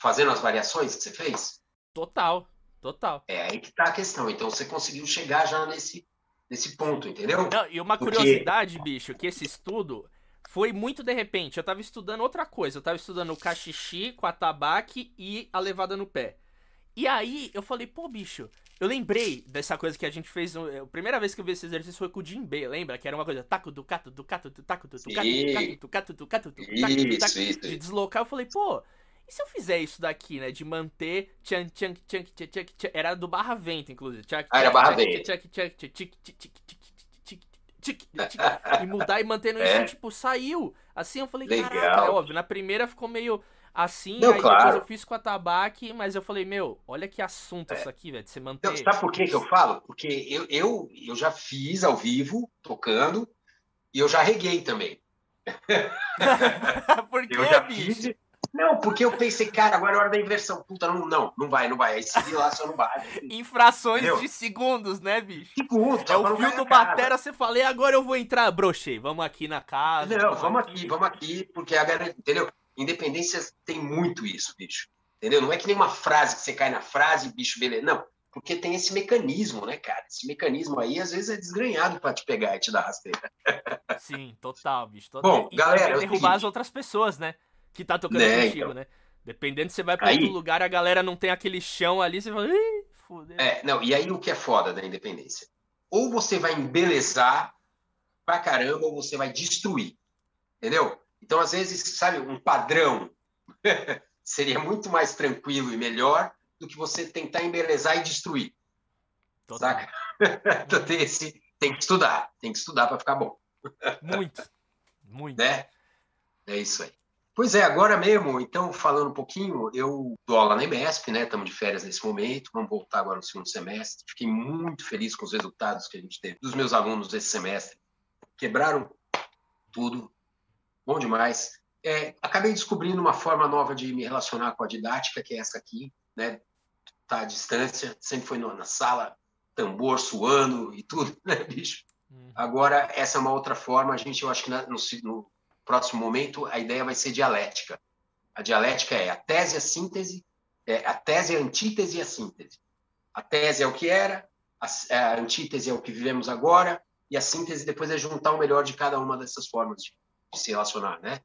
fazendo as variações que você fez? Total, total. É aí que está a questão. Então você conseguiu chegar já nesse, nesse ponto, entendeu? Não, e uma Porque... curiosidade, bicho, que esse estudo foi muito de repente. Eu tava estudando outra coisa. Eu tava estudando o cachixi com a tabaque e a levada no pé. E aí eu falei, pô, bicho, eu lembrei dessa coisa que a gente fez. A primeira vez que eu vi esse exercício foi com o Jim B, lembra? Que era uma coisa taco, do cato, do cato, do taco, do cato, do cato, do cato, do cato, do cato, de deslocar. Eu falei, pô, e se eu fizer isso daqui, né? De manter. Tchan, tchan, tchan, tchan, tchan, tchan, era do barra vento, inclusive. Tchan, ah, era barra vento. E mudar e mantendo isso, tipo, saiu. Assim eu falei, Legal. caraca, é óbvio. Na primeira ficou meio assim, Não, aí claro. depois eu fiz com a tabaque, mas eu falei, meu, olha que assunto é. isso aqui, velho, de você manter. Não, sabe por que, que eu falo? Porque eu, eu, eu já fiz ao vivo, tocando, e eu já reguei também. por que, eu já bicho? Fiz, não, porque eu pensei, cara, agora é hora da inversão. Puta, não, não, não vai, não vai. Aí segui lá, só não vai. Infrações Entendeu? de segundos, né, bicho? Segundos. É o fio do batera, você falei, agora eu vou entrar, brochei, vamos aqui na casa. Não, vamos, vamos aqui. aqui, vamos aqui, porque a galera, entendeu? Independência tem muito isso, bicho. Entendeu? Não é que nem uma frase que você cai na frase, bicho, beleza. Não, porque tem esse mecanismo, né, cara? Esse mecanismo aí, às vezes, é desgranhado para te pegar e te dar rasteira. Sim, total, bicho. Total. Bom, e galera. É derrubar as outras pessoas, né? Que tá tocando né, contigo, então. né? Dependendo se você vai pra aí, outro lugar, a galera não tem aquele chão ali, você fala, Ih, fudeu. É, não, e aí o que é foda da independência? Ou você vai embelezar pra caramba, ou você vai destruir. Entendeu? Então, às vezes, sabe, um padrão [LAUGHS] seria muito mais tranquilo e melhor do que você tentar embelezar e destruir. Total. Saca? [LAUGHS] então, tem, esse, tem que estudar, tem que estudar para ficar bom. Muito, muito. Né? É isso aí. Pois é, agora mesmo, então, falando um pouquinho, eu dou aula na IMESP, né? Estamos de férias nesse momento, vamos voltar agora no segundo semestre. Fiquei muito feliz com os resultados que a gente teve dos meus alunos esse semestre. Quebraram tudo, bom demais. É, acabei descobrindo uma forma nova de me relacionar com a didática, que é essa aqui, né? Tá à distância, sempre foi na sala, tambor suando e tudo, [LAUGHS] né, bicho? Hum. Agora, essa é uma outra forma, a gente, eu acho que no, no próximo momento, a ideia vai ser dialética. A dialética é a tese, a síntese, é, a tese, a antítese e a síntese. A tese é o que era, a, a antítese é o que vivemos agora, e a síntese depois é juntar o melhor de cada uma dessas formas de, de se relacionar, né?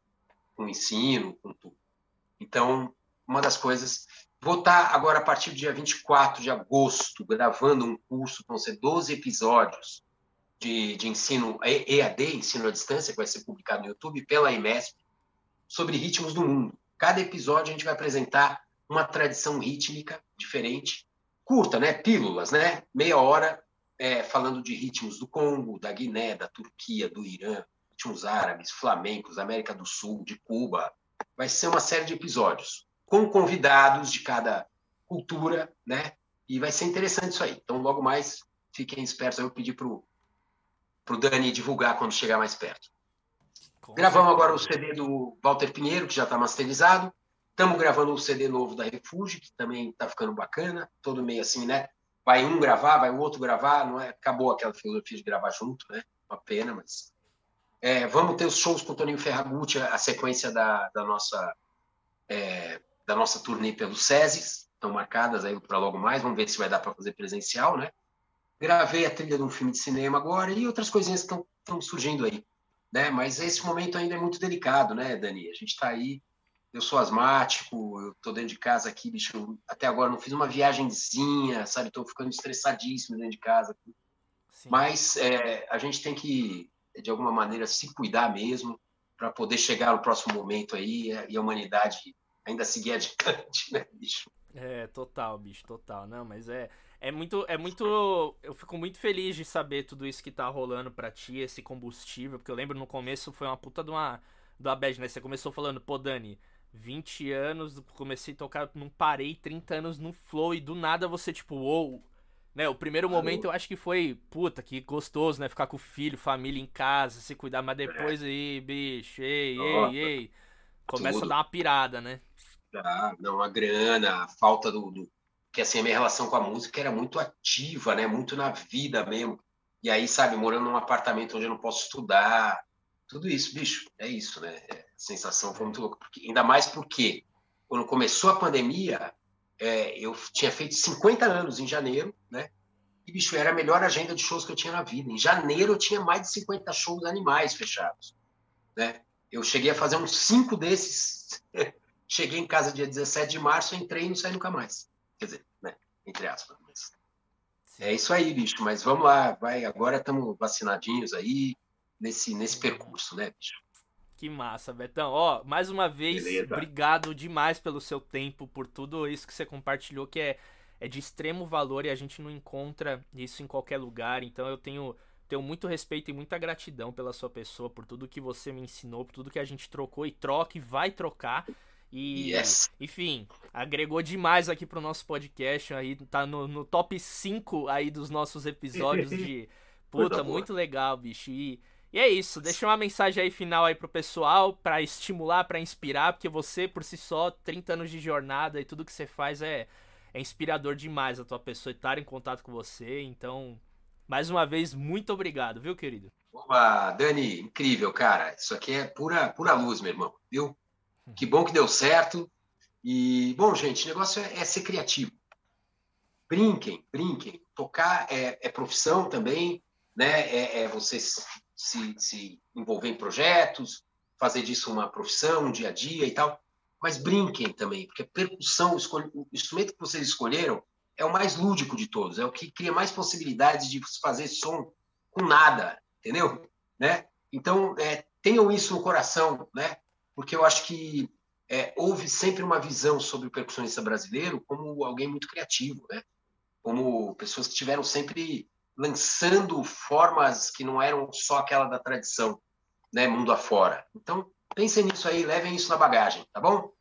Com o ensino, com tudo. Então, uma das coisas. Vou estar agora, a partir do dia 24 de agosto, gravando um curso, vão ser 12 episódios, de, de ensino EAD, ensino à distância, que vai ser publicado no YouTube pela IMESP, sobre ritmos do mundo. Cada episódio a gente vai apresentar uma tradição rítmica diferente, curta, né? Pílulas, né? Meia hora é, falando de ritmos do Congo, da Guiné, da Turquia, do Irã, ritmos árabes, flamencos, América do Sul, de Cuba. Vai ser uma série de episódios com convidados de cada cultura, né? E vai ser interessante isso aí. Então, logo mais, fiquem espertos. Eu pedi para o para o Dani divulgar quando chegar mais perto. Com Gravamos certeza. agora o CD do Walter Pinheiro, que já está masterizado. Estamos gravando o CD novo da Refúgio, que também está ficando bacana. Todo meio assim, né? Vai um gravar, vai o outro gravar. Não é? Acabou aquela filosofia de gravar junto, né? Uma pena, mas. É, vamos ter os shows com o Toninho Ferragutti, a sequência da, da nossa é, da nossa turnê pelo SESIS. Estão marcadas aí para logo mais. Vamos ver se vai dar para fazer presencial, né? Gravei a trilha de um filme de cinema agora e outras coisinhas que estão surgindo aí. né? Mas esse momento ainda é muito delicado, né, Dani? A gente está aí, eu sou asmático, eu tô dentro de casa aqui, bicho, até agora não fiz uma viagemzinha, sabe? Tô ficando estressadíssimo dentro de casa. Sim. Mas é, a gente tem que, de alguma maneira, se cuidar mesmo para poder chegar no próximo momento aí e a humanidade ainda seguir adiante, [LAUGHS] né, bicho? É, total, bicho, total. Não, mas é, é muito, é muito. Eu fico muito feliz de saber tudo isso que tá rolando pra ti, esse combustível, porque eu lembro no começo foi uma puta de uma, de uma bad, né? Você começou falando, pô, Dani, 20 anos, comecei a tocar, não parei, 30 anos no flow, e do nada você, tipo, uou. Né, o primeiro momento eu acho que foi, puta, que gostoso, né? Ficar com o filho, família em casa, se cuidar, mas depois aí, bicho, ei, ei, ei. Começa Tudo. a dar uma pirada, né? Ah, não, a grana, a falta do, do, que assim a minha relação com a música era muito ativa, né? Muito na vida mesmo. E aí, sabe, morando num apartamento onde eu não posso estudar, tudo isso, bicho, é isso, né? É, a sensação foi muito louca. Porque, ainda mais porque quando começou a pandemia, é, eu tinha feito 50 anos em janeiro, né? E, bicho, era a melhor agenda de shows que eu tinha na vida. Em janeiro eu tinha mais de 50 shows animais fechados, né? Eu cheguei a fazer uns cinco desses [LAUGHS] Cheguei em casa dia 17 de março, entrei e não saí nunca mais. Quer dizer, né? Entre aspas. Mas... É isso aí, bicho. Mas vamos lá, vai. Agora estamos vacinadinhos aí nesse, nesse percurso, né, bicho? Que massa, Betão. Ó, mais uma vez, Beleza. obrigado demais pelo seu tempo, por tudo isso que você compartilhou, que é, é de extremo valor e a gente não encontra isso em qualquer lugar. Então eu tenho tenho muito respeito e muita gratidão pela sua pessoa, por tudo que você me ensinou, por tudo que a gente trocou e troca e vai trocar. E, yes. enfim, agregou demais aqui pro nosso podcast. Aí tá no, no top 5 aí dos nossos episódios de. [LAUGHS] Puta, muito legal, bicho. E, e é isso. Deixa uma mensagem aí final aí pro pessoal para estimular, para inspirar, porque você, por si só, 30 anos de jornada e tudo que você faz é, é inspirador demais a tua pessoa estar em contato com você. Então, mais uma vez, muito obrigado, viu, querido? Opa, Dani, incrível, cara. Isso aqui é pura, pura luz, meu irmão, viu? Que bom que deu certo. E, bom, gente, o negócio é, é ser criativo. Brinquem, brinquem. Tocar é, é profissão também, né? É, é você se, se, envolver em projetos, fazer disso uma profissão, um dia a dia e tal. Mas brinquem também, porque a percussão, o instrumento que vocês escolheram é o mais lúdico de todos, é o que cria mais possibilidades de fazer som com nada, entendeu? Né? Então, é, tenham isso no coração, né? Porque eu acho que é, houve sempre uma visão sobre o percussionista brasileiro como alguém muito criativo, né? Como pessoas que tiveram sempre lançando formas que não eram só aquela da tradição, né? Mundo afora. Então, pensem nisso aí, levem isso na bagagem, tá bom?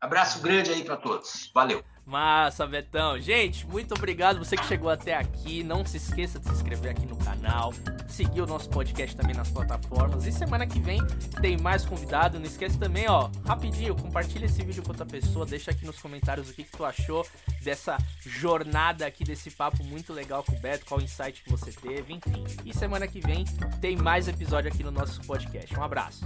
Abraço grande aí para todos. Valeu. Massa, Betão. Gente, muito obrigado você que chegou até aqui. Não se esqueça de se inscrever aqui no canal, seguir o nosso podcast também nas plataformas. E semana que vem tem mais convidado. Não esquece também, ó, rapidinho, compartilha esse vídeo com outra pessoa, deixa aqui nos comentários o que, que tu achou dessa jornada aqui, desse papo muito legal com o Beto, qual insight que você teve, enfim. E semana que vem tem mais episódio aqui no nosso podcast. Um abraço.